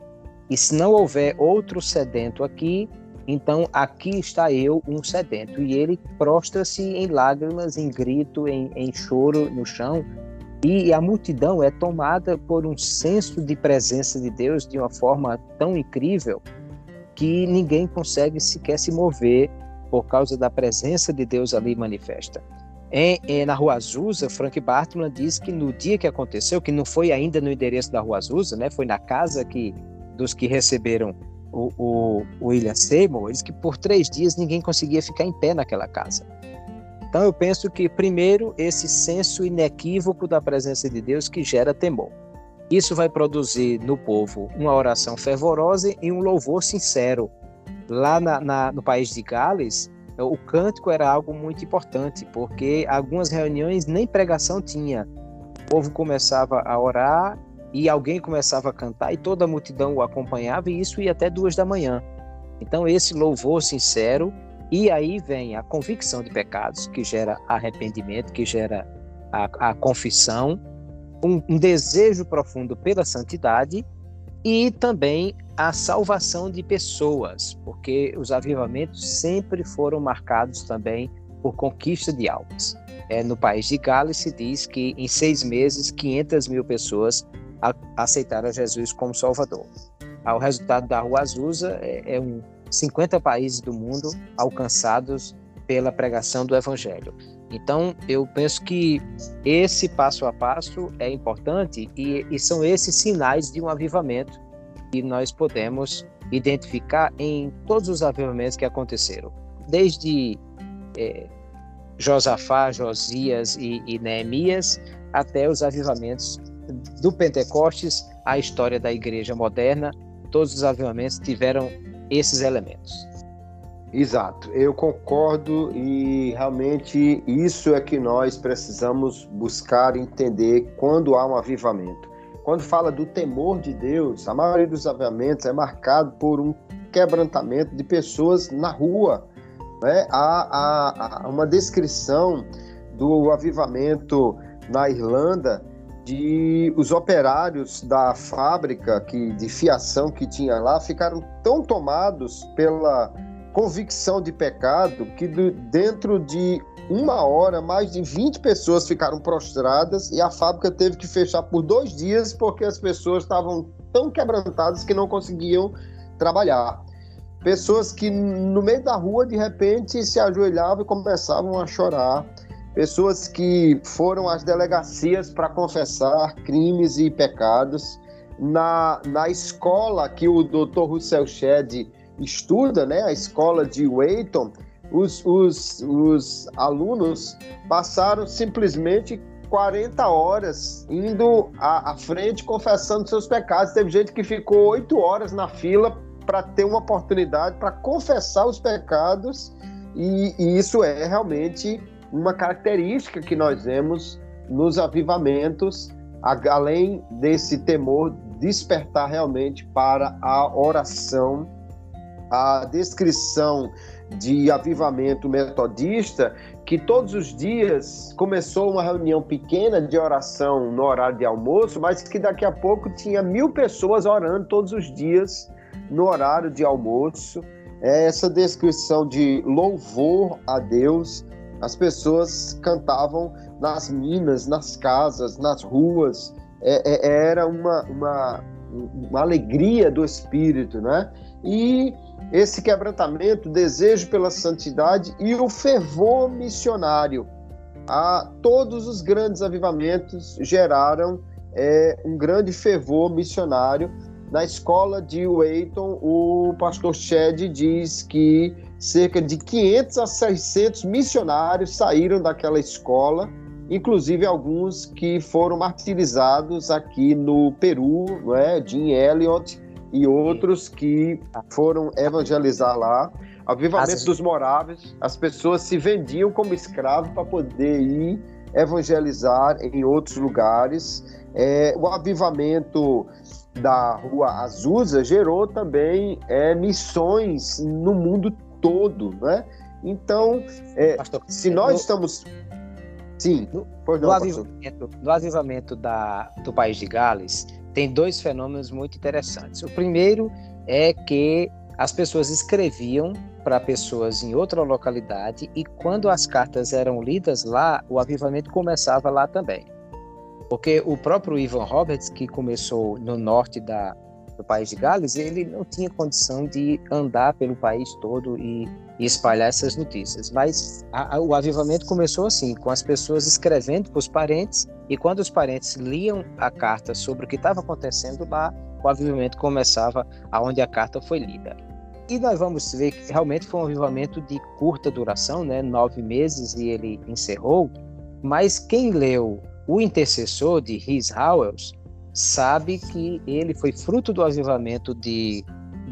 E se não houver outro sedento aqui, então aqui está eu, um sedento. E ele prostra-se em lágrimas, em grito, em, em choro no chão. E a multidão é tomada por um senso de presença de Deus de uma forma tão incrível que ninguém consegue sequer se mover por causa da presença de Deus ali manifesta. Em, em, na Rua Azusa, Frank Bartman diz que no dia que aconteceu, que não foi ainda no endereço da Rua Azusa, né, foi na casa que, dos que receberam o, o, o William Seymour, diz que por três dias ninguém conseguia ficar em pé naquela casa. Então eu penso que, primeiro, esse senso inequívoco da presença de Deus que gera temor. Isso vai produzir no povo uma oração fervorosa e um louvor sincero. Lá na, na, no país de Gales, o cântico era algo muito importante, porque algumas reuniões nem pregação tinha. O povo começava a orar e alguém começava a cantar e toda a multidão o acompanhava e isso ia até duas da manhã. Então esse louvor sincero e aí vem a convicção de pecados que gera arrependimento, que gera a, a confissão, um, um desejo profundo pela santidade e também a salvação de pessoas, porque os avivamentos sempre foram marcados também por conquista de almas. É, no país de Gales se diz que em seis meses 500 mil pessoas aceitaram Jesus como Salvador. O resultado da Rua Azusa é, é um 50 países do mundo alcançados pela pregação do Evangelho. Então, eu penso que esse passo a passo é importante e, e são esses sinais de um avivamento que nós podemos identificar em todos os avivamentos que aconteceram, desde é, Josafá, Josias e, e Neemias, até os avivamentos do Pentecostes, a história da igreja moderna, todos os avivamentos tiveram esses elementos. Exato, eu concordo e realmente isso é que nós precisamos buscar entender quando há um avivamento. Quando fala do temor de Deus, a maioria dos avivamentos é marcado por um quebrantamento de pessoas na rua. Né? Há, há, há uma descrição do avivamento na Irlanda de os operários da fábrica que, de fiação que tinha lá ficaram tão tomados pela convicção de pecado que dentro de uma hora, mais de 20 pessoas ficaram prostradas e a fábrica teve que fechar por dois dias porque as pessoas estavam tão quebrantadas que não conseguiam trabalhar. Pessoas que no meio da rua, de repente, se ajoelhavam e começavam a chorar. Pessoas que foram às delegacias para confessar crimes e pecados. Na, na escola que o Dr. Russell Shedd estuda, né, a escola de Wayton, os, os, os alunos passaram simplesmente 40 horas indo à, à, frente confessando seus pecados. Teve gente que ficou oito horas na fila para ter uma oportunidade para confessar os pecados, e, e, isso é realmente uma característica que nós vemos nos avivamentos, além desse temor despertar realmente para a oração, a descrição de avivamento metodista, que todos os dias começou uma reunião pequena de oração no horário de almoço, mas que daqui a pouco tinha mil pessoas orando todos os dias no horário de almoço. É essa descrição de louvor a Deus. As pessoas cantavam nas minas, nas casas, nas ruas. É, é, era uma, uma, uma alegria do espírito, né? E esse quebrantamento, desejo pela santidade e o fervor missionário. A, todos os grandes avivamentos geraram é, um grande fervor missionário. Na escola de Wayton, o pastor Shed diz que cerca de 500 a 600 missionários saíram daquela escola, inclusive alguns que foram martirizados aqui no Peru, não é? Jim Elliot, e outros que foram evangelizar lá. Avivamento As... dos moráveis, as pessoas se vendiam como escravos para poder ir evangelizar em outros lugares. É, o avivamento da Rua Azusa gerou também é, missões no mundo todo, né? Então, é, pastor, se nós no, estamos... Sim, no, não, no avivamento, no avivamento da, do país de Gales, tem dois fenômenos muito interessantes. O primeiro é que as pessoas escreviam para pessoas em outra localidade e quando as cartas eram lidas lá, o avivamento começava lá também. Porque o próprio Ivan Roberts, que começou no norte da, do país de Gales, ele não tinha condição de andar pelo país todo e, e espalhar essas notícias. Mas a, a, o avivamento começou assim, com as pessoas escrevendo para os parentes, e quando os parentes liam a carta sobre o que estava acontecendo lá, o avivamento começava aonde a carta foi lida. E nós vamos ver que realmente foi um avivamento de curta duração, né? nove meses, e ele encerrou. Mas quem leu O Intercessor, de Rhys Howells, sabe que ele foi fruto do avivamento de,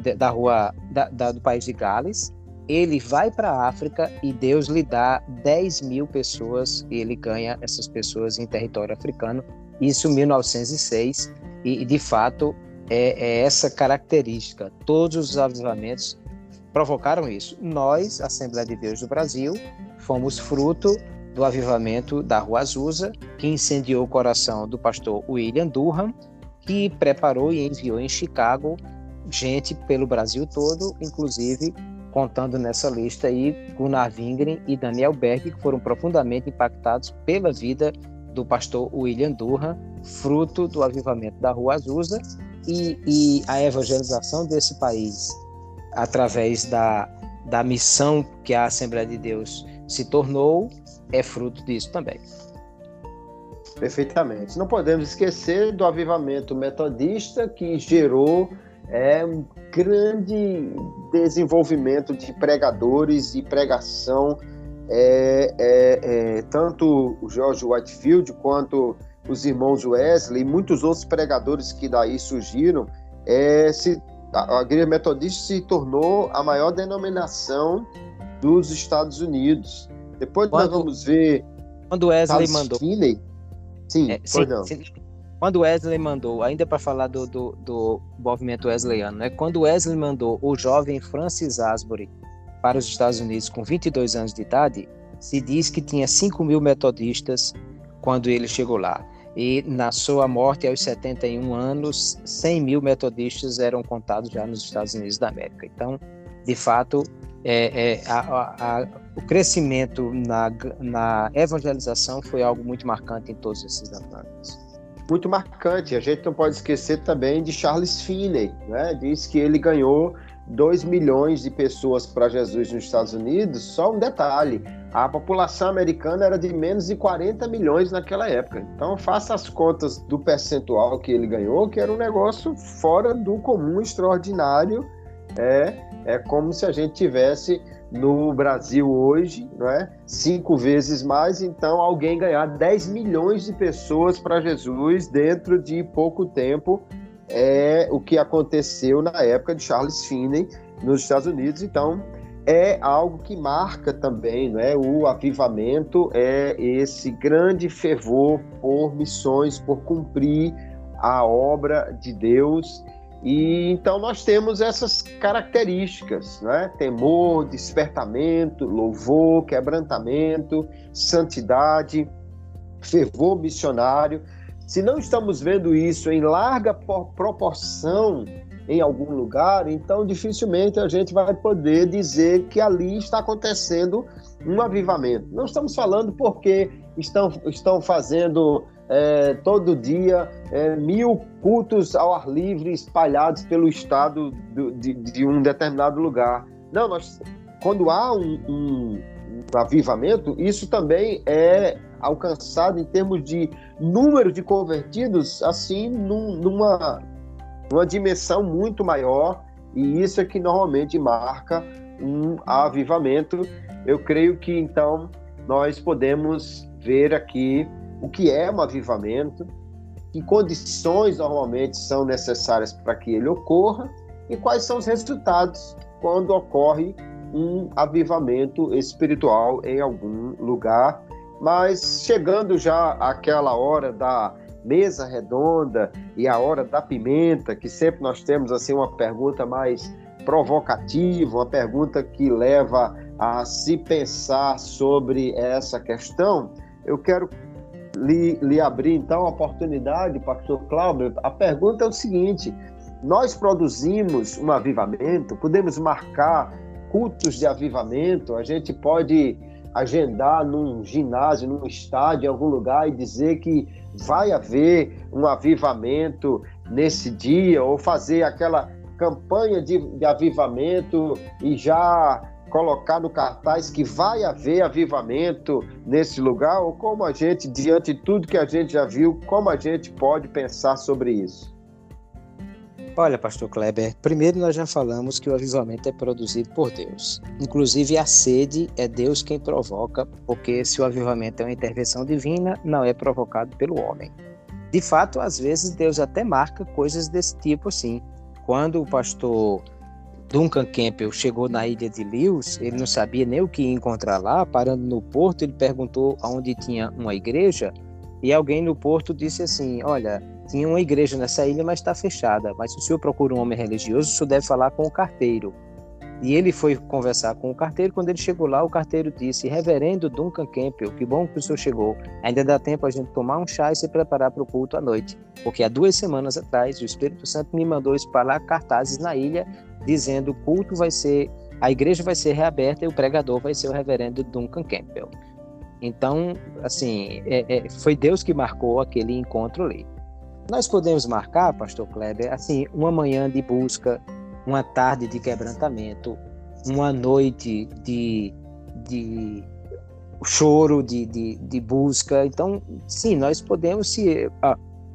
de da rua da, da, do país de Gales. Ele vai para a África e Deus lhe dá 10 mil pessoas e ele ganha essas pessoas em território africano. Isso em 1906 e, de fato é, é essa característica. Todos os avivamentos provocaram isso. Nós, Assembleia de Deus do Brasil, fomos fruto do avivamento da Rua Azusa, que incendiou o coração do pastor William Durham, que preparou e enviou em Chicago gente pelo Brasil todo, inclusive contando nessa lista aí Gunnar Wingren e Daniel Berg, que foram profundamente impactados pela vida do pastor William Durham, fruto do avivamento da Rua Azusa e, e a evangelização desse país através da, da missão que a Assembleia de Deus se tornou é fruto disso também. Perfeitamente. Não podemos esquecer do avivamento metodista que gerou é, um grande desenvolvimento de pregadores e pregação. É, é, é, tanto o George Whitefield quanto os irmãos Wesley e muitos outros pregadores que daí surgiram, é, se, a, a igreja metodista se tornou a maior denominação dos Estados Unidos. Depois quando, nós vamos ver. Quando Wesley mandou. Finney. Sim, é, sim, sim, Quando Wesley mandou, ainda para falar do, do, do, movimento wesleyano, né? quando Wesley mandou o jovem Francis Asbury para os Estados Unidos com 22 anos de idade, se diz que tinha 5 mil metodistas quando ele chegou lá. E na sua morte, aos 71 anos, 100 mil metodistas eram contados já nos Estados Unidos da América. Então, de fato, é, é, a, a, o crescimento na, na evangelização foi algo muito marcante em todos esses anos. Muito marcante. A gente não pode esquecer também de Charles Finney, né? Diz que ele ganhou 2 milhões de pessoas para Jesus nos Estados Unidos. Só um detalhe: a população americana era de menos de 40 milhões naquela época. Então, faça as contas do percentual que ele ganhou, que era um negócio fora do comum, extraordinário. É, é como se a gente tivesse no Brasil hoje, não é? Cinco vezes mais, então alguém ganhar 10 milhões de pessoas para Jesus dentro de pouco tempo é o que aconteceu na época de Charles Finney nos Estados Unidos. Então é algo que marca também, não é? O avivamento é esse grande fervor por missões, por cumprir a obra de Deus e então nós temos essas características, né? temor, despertamento, louvor, quebrantamento, santidade, fervor missionário. Se não estamos vendo isso em larga proporção em algum lugar, então dificilmente a gente vai poder dizer que ali está acontecendo um avivamento. Não estamos falando porque estão, estão fazendo é, todo dia é, mil cultos ao ar livre espalhados pelo estado do, de, de, um determinado lugar. Não, nós, quando há um, um, um avivamento, isso também é alcançado em termos de número de convertidos, assim, num, numa, numa dimensão muito maior, e isso é que normalmente marca um avivamento. Eu creio que então nós podemos ver aqui o que é um avivamento, que condições normalmente são necessárias para que ele ocorra e quais são os resultados quando ocorre um avivamento espiritual em algum lugar. Mas chegando já àquela hora da mesa redonda e a hora da pimenta, que sempre nós temos assim uma pergunta mais provocativa, uma pergunta que leva a se pensar sobre essa questão, eu quero lhe, lhe abrir então a oportunidade, pastor Cláudio, a pergunta é o seguinte: nós produzimos um avivamento, podemos marcar cultos de avivamento, a gente pode agendar num ginásio, num estádio, em algum lugar e dizer que vai haver um avivamento nesse dia, ou fazer aquela campanha de, de avivamento e já colocar no cartaz que vai haver avivamento nesse lugar, ou como a gente, diante de tudo que a gente já viu, como a gente pode pensar sobre isso? Olha, pastor Kleber, primeiro nós já falamos que o avivamento é produzido por Deus. Inclusive a sede é Deus quem provoca, porque se o avivamento é uma intervenção divina, não é provocado pelo homem. De fato, às vezes Deus até marca coisas desse tipo assim. Quando o pastor Duncan Campbell chegou na ilha de Lewis, ele não sabia nem o que ia encontrar lá. Parando no porto, ele perguntou aonde tinha uma igreja e alguém no porto disse assim: Olha, tinha uma igreja nessa ilha, mas está fechada. Mas se o senhor procura um homem religioso, o senhor deve falar com o carteiro. E ele foi conversar com o carteiro. Quando ele chegou lá, o carteiro disse: Reverendo Duncan Campbell, que bom que o senhor chegou. Ainda dá tempo a gente tomar um chá e se preparar para o culto à noite. Porque há duas semanas atrás, o Espírito Santo me mandou espalhar cartazes na ilha dizendo o culto vai ser, a igreja vai ser reaberta e o pregador vai ser o reverendo Duncan Campbell. Então, assim, é, é, foi Deus que marcou aquele encontro ali. Nós podemos marcar, pastor Kleber, assim, uma manhã de busca, uma tarde de quebrantamento, uma noite de, de choro, de, de, de busca. Então, sim, nós podemos se.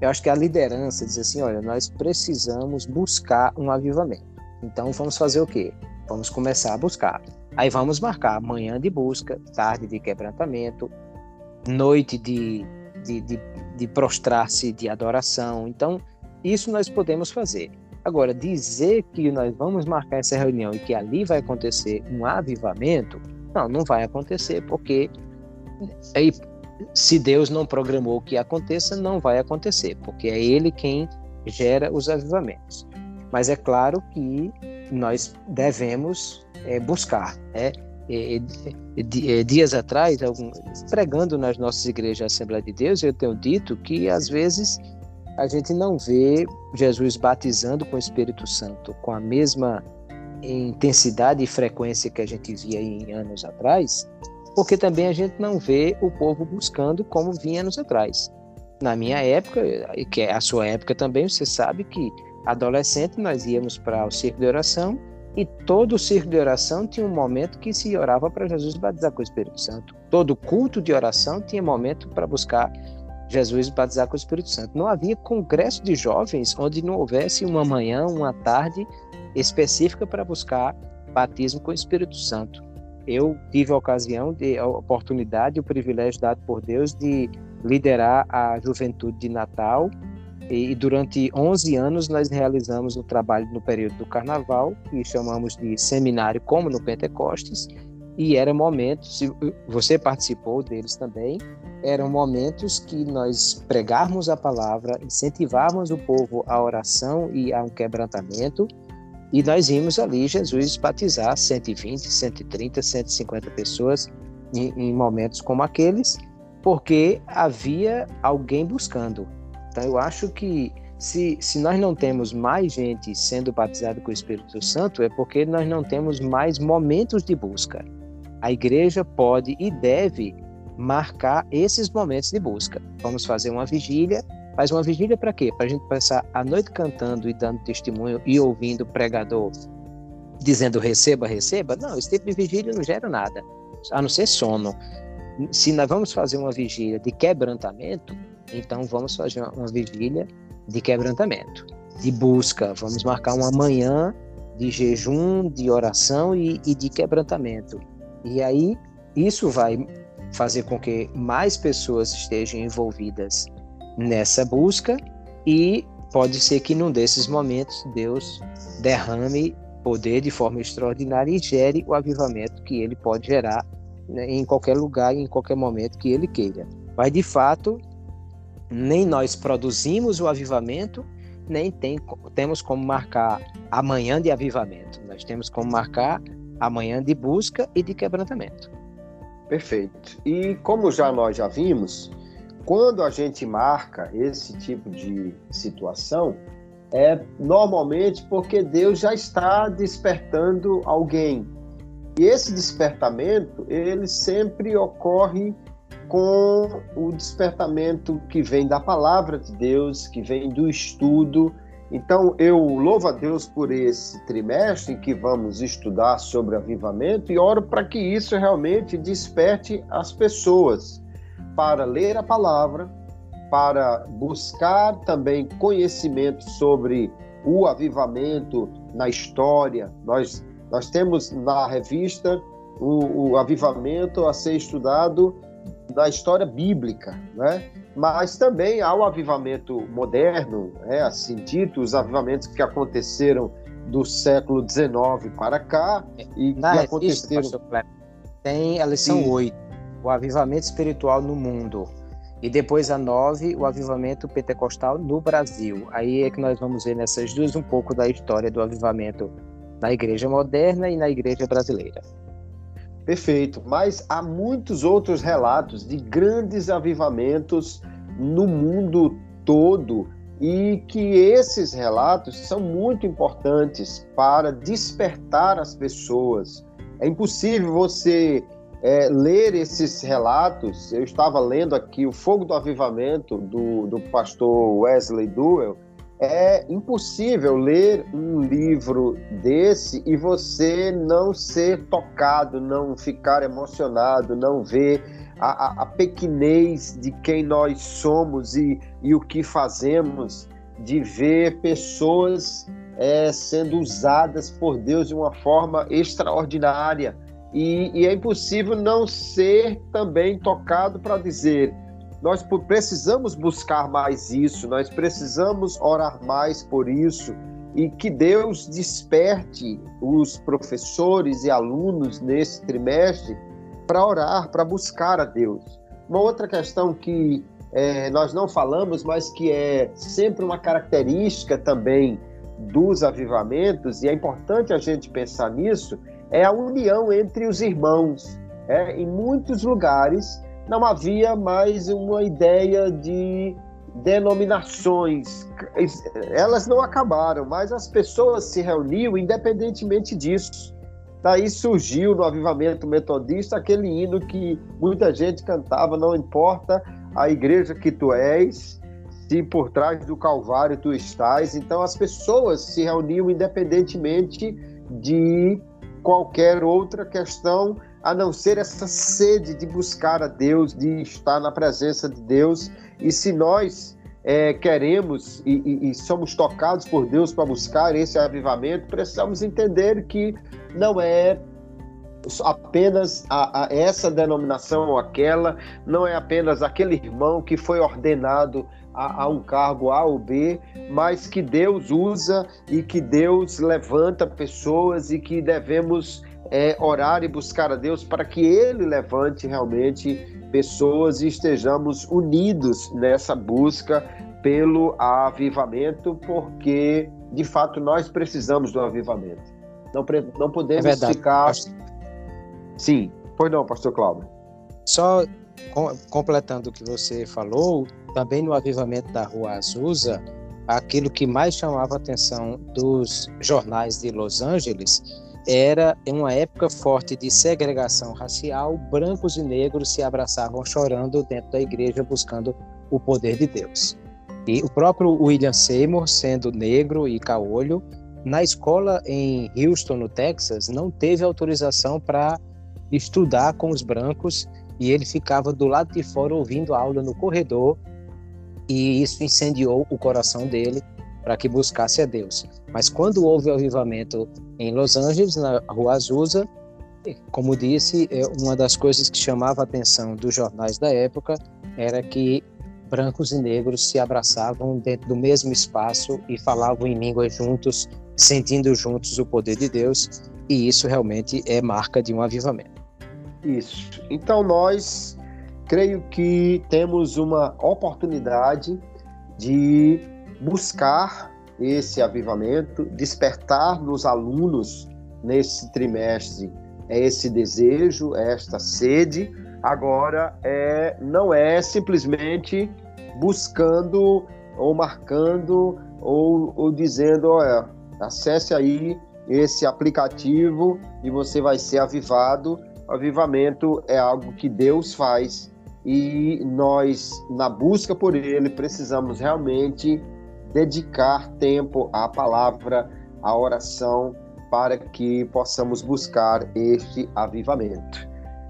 Eu acho que a liderança diz assim: olha, nós precisamos buscar um avivamento. Então vamos fazer o quê? Vamos começar a buscar. Aí vamos marcar manhã de busca, tarde de quebrantamento, noite de, de, de, de prostrar-se de adoração. Então, isso nós podemos fazer. Agora, dizer que nós vamos marcar essa reunião e que ali vai acontecer um avivamento, não, não vai acontecer, porque aí, se Deus não programou que aconteça, não vai acontecer, porque é Ele quem gera os avivamentos. Mas é claro que nós devemos é, buscar. Né? dias atrás, pregando nas nossas igrejas Assembleia de Deus, eu tenho dito que às vezes a gente não vê Jesus batizando com o Espírito Santo com a mesma intensidade e frequência que a gente via em anos atrás, porque também a gente não vê o povo buscando como vinha anos atrás. Na minha época, e que é a sua época também, você sabe que adolescente nós íamos para o circo de oração e todo o circo de oração tinha um momento que se orava para Jesus batizar com o Espírito Santo. Todo culto de oração tinha momento para buscar Jesus batizar com o Espírito Santo. Não havia congresso de jovens onde não houvesse uma manhã, uma tarde específica para buscar batismo com o Espírito Santo. Eu tive a ocasião, de, a oportunidade, o privilégio dado por Deus de liderar a juventude de Natal e durante 11 anos nós realizamos o trabalho no período do Carnaval, que chamamos de seminário como no Pentecostes, e eram momentos, você participou deles também, eram momentos que nós pregarmos a palavra, incentivávamos o povo à oração e a um quebrantamento, e nós vimos ali Jesus batizar 120, 130, 150 pessoas em, em momentos como aqueles, porque havia alguém buscando. Então eu acho que se, se nós não temos mais gente sendo batizada com o Espírito Santo, é porque nós não temos mais momentos de busca. A igreja pode e deve marcar esses momentos de busca. Vamos fazer uma vigília Faz uma vigília para quê? Para a gente passar a noite cantando e dando testemunho e ouvindo o pregador dizendo receba, receba? Não, esse tipo de vigília não gera nada, a não ser sono. Se nós vamos fazer uma vigília de quebrantamento, então vamos fazer uma vigília de quebrantamento, de busca. Vamos marcar uma manhã de jejum, de oração e, e de quebrantamento. E aí isso vai fazer com que mais pessoas estejam envolvidas nessa busca e pode ser que num desses momentos Deus derrame poder de forma extraordinária e gere o avivamento que ele pode gerar né, em qualquer lugar, em qualquer momento que ele queira. Mas de fato, nem nós produzimos o avivamento, nem tem, temos como marcar amanhã de avivamento. Nós temos como marcar amanhã de busca e de quebrantamento. Perfeito. E como já nós já vimos, quando a gente marca esse tipo de situação, é normalmente porque Deus já está despertando alguém. E esse despertamento, ele sempre ocorre com o despertamento que vem da palavra de Deus, que vem do estudo. Então, eu louvo a Deus por esse trimestre que vamos estudar sobre avivamento e oro para que isso realmente desperte as pessoas para ler a palavra, para buscar também conhecimento sobre o avivamento na história. Nós, nós temos na revista o, o avivamento a ser estudado na história bíblica, né? mas também há o avivamento moderno, né? assim dito, os avivamentos que aconteceram do século XIX para cá e na que aconteceram. Tem a lição 8 o avivamento espiritual no mundo. E depois a nove, o avivamento pentecostal no Brasil. Aí é que nós vamos ver nessas duas um pouco da história do avivamento na igreja moderna e na igreja brasileira. Perfeito, mas há muitos outros relatos de grandes avivamentos no mundo todo e que esses relatos são muito importantes para despertar as pessoas. É impossível você é, ler esses relatos, eu estava lendo aqui o Fogo do Avivamento do, do pastor Wesley Duell, é impossível ler um livro desse e você não ser tocado, não ficar emocionado, não ver a, a, a pequenez de quem nós somos e, e o que fazemos, de ver pessoas é, sendo usadas por Deus de uma forma extraordinária. E, e é impossível não ser também tocado para dizer: nós precisamos buscar mais isso, nós precisamos orar mais por isso e que Deus desperte os professores e alunos nesse trimestre para orar, para buscar a Deus. Uma outra questão que é, nós não falamos, mas que é sempre uma característica também dos avivamentos, e é importante a gente pensar nisso, é a união entre os irmãos. É, em muitos lugares não havia mais uma ideia de denominações, elas não acabaram, mas as pessoas se reuniam independentemente disso. Daí surgiu no avivamento metodista aquele hino que muita gente cantava: Não importa a igreja que tu és, se por trás do Calvário tu estás. Então as pessoas se reuniam independentemente de qualquer outra questão, a não ser essa sede de buscar a Deus, de estar na presença de Deus. E se nós é, queremos e, e, e, somos tocados por Deus para buscar esse avivamento, precisamos entender que não é apenas a, a essa denominação ou aquela, não é apenas aquele irmão que foi ordenado a, a, um cargo A ou B, mas que Deus usa e que Deus levanta pessoas e que devemos é, orar e buscar a Deus para que Ele levante realmente pessoas e estejamos unidos nessa busca pelo avivamento, porque de fato nós precisamos do avivamento. Não, não podemos é ficar. Sim, pois não, Pastor Cláudio. Só completando o que você falou, também no avivamento da Rua Azusa, aquilo que mais chamava a atenção dos jornais de Los Angeles era uma época forte de segregação racial, brancos e negros se abraçavam chorando dentro da igreja buscando o poder de Deus. E o próprio William Seymour, sendo negro e caolho, na escola em Houston, no Texas, não teve autorização para estudar com os brancos e ele ficava do lado de fora ouvindo a aula no corredor e isso incendiou o coração dele para que buscasse a Deus. Mas quando houve o avivamento em Los Angeles, na Rua Azusa, como disse, é, uma das coisas que chamava a atenção dos jornais da época era que brancos e negros se abraçavam dentro do mesmo espaço e falavam em línguas juntos, sentindo juntos o poder de Deus, e isso realmente é marca de um avivamento. Isso. Então nós creio que temos uma oportunidade de buscar esse avivamento, despertar nos alunos nesse trimestre esse desejo, esta sede. Agora, é, não é simplesmente buscando ou marcando ou, ou dizendo, olha, acesse aí esse aplicativo e você vai ser avivado. Avivamento é algo que Deus faz e nós, na busca por ele, precisamos realmente dedicar tempo à palavra, à oração, para que possamos buscar este avivamento.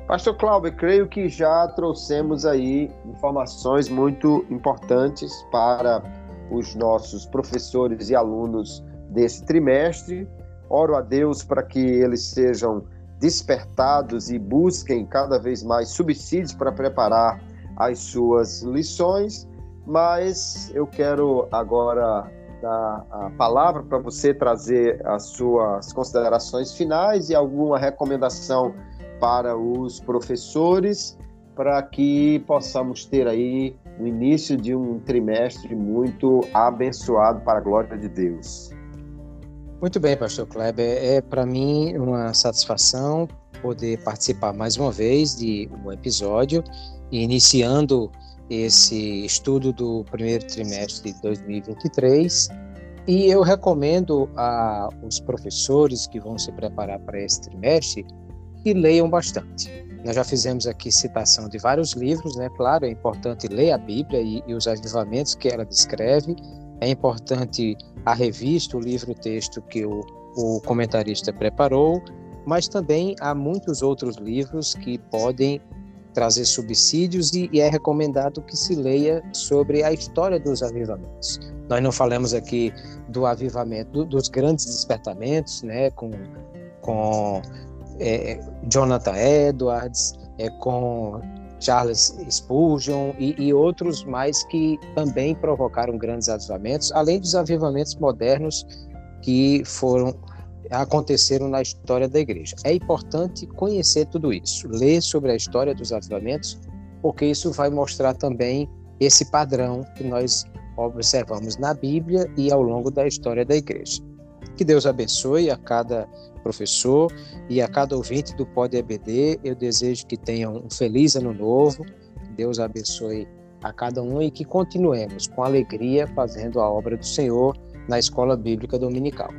Pastor Cláudio, creio que já trouxemos aí informações muito importantes para os nossos professores e alunos desse trimestre. Oro a Deus para que eles sejam despertados e busquem cada vez mais subsídios para preparar as suas lições, mas eu quero agora dar a palavra para você trazer as suas considerações finais e alguma recomendação para os professores para que possamos ter aí o início de um trimestre muito abençoado para a glória de Deus. Muito bem, pastor Kleber. É para mim uma satisfação poder participar mais uma vez de um episódio, iniciando esse estudo do primeiro trimestre de 2023. E eu recomendo aos professores que vão se preparar para esse trimestre que leiam bastante. Nós já fizemos aqui citação de vários livros, né? Claro, é importante ler a Bíblia e, e os avivamentos que ela descreve, é importante a revista, o livro-texto que o, o comentarista preparou, mas também há muitos outros livros que podem trazer subsídios e, e, é recomendado que se leia sobre a história dos avivamentos. Nós não falamos aqui do avivamento, do, dos grandes despertamentos, né, com, com é, Jonathan Edwards, é, com Charles Spurgeon e, e, outros mais que também provocaram grandes avivamentos, além dos avivamentos modernos que foram aconteceram na história da igreja. É importante conhecer tudo isso, ler sobre a história dos avivamentos, porque isso vai mostrar também esse padrão que nós observamos na Bíblia e ao longo da história da igreja. Que Deus abençoe a cada professor e a cada ouvinte do Pod EBD. Eu desejo que tenham um feliz ano novo. Que Deus abençoe a cada um e que continuemos com alegria fazendo a obra do Senhor na Escola Bíblica Dominical.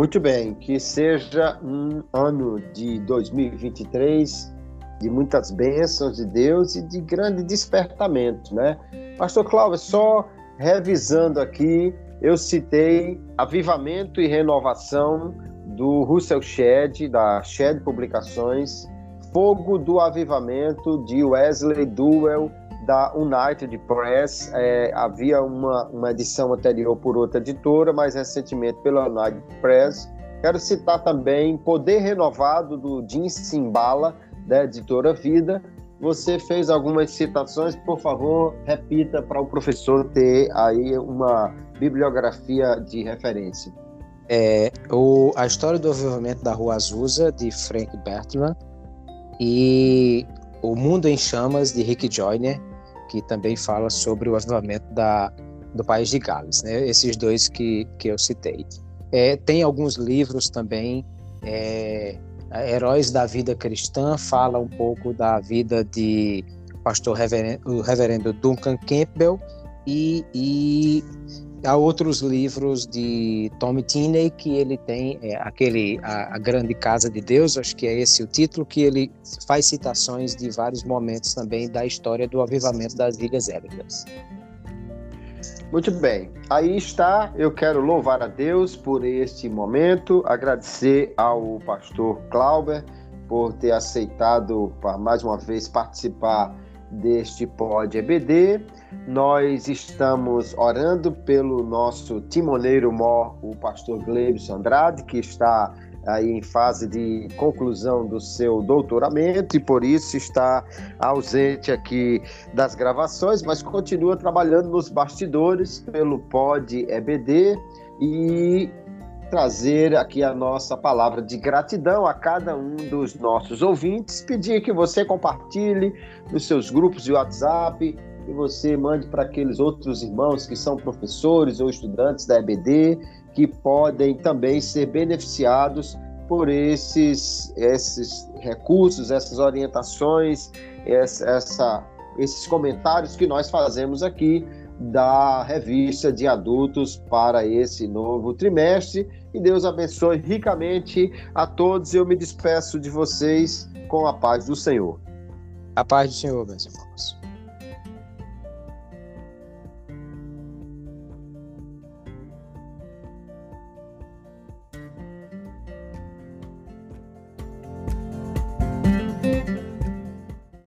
Muito bem, que seja um ano de 2023 de muitas bênçãos de Deus e de grande despertamento, né? Pastor Cláudio, só revisando aqui, eu citei Avivamento e Renovação do Russell Shedd, da Shedd Publicações, Fogo do Avivamento de Wesley Duell, da United Press. É, havia uma, uma edição anterior por outra editora, mas recentemente pela United Press. Quero citar também Poder Renovado do Jim Simbala, da editora Vida. Você fez algumas citações, por favor, repita para o professor ter aí uma bibliografia de referência. É, o, a história do avivamento da Rua Azusa, de Frank Bertram, e O Mundo em Chamas, de Rick Joyner, que também fala sobre o avivamento da, do país de Gales, né? esses dois que, que eu citei. É, tem alguns livros também, é, Heróis da Vida Cristã, fala um pouco da vida de pastor reverendo, o reverendo Duncan Campbell, e, e Há outros livros de Tommy Tinney que ele tem é, aquele a, a, Grande Casa de Deus, acho que é esse o título, que ele faz citações de vários momentos também da história do avivamento das Ilhas Hébridas. Muito bem, aí está. Eu quero louvar a Deus por este momento, agradecer ao pastor Clauber por ter aceitado para mais uma vez participar deste Pod EBD. Nós estamos orando pelo nosso timoneiro mor, o pastor Gleibson Andrade, que está aí em fase de conclusão do seu doutoramento e por isso está ausente aqui das gravações, mas continua trabalhando nos bastidores pelo Pod EBD e trazer aqui a nossa palavra de gratidão a cada um dos nossos ouvintes, pedir que você compartilhe nos seus grupos de WhatsApp, que você mande para aqueles outros irmãos que são professores ou estudantes da EBD, que podem também ser beneficiados por esses, esses recursos, essas orientações, essa, essa, esses comentários que nós fazemos aqui da revista de adultos para esse novo trimestre. E Deus abençoe ricamente a todos. Eu me despeço de vocês com a paz do Senhor. A paz do Senhor, meus irmãos.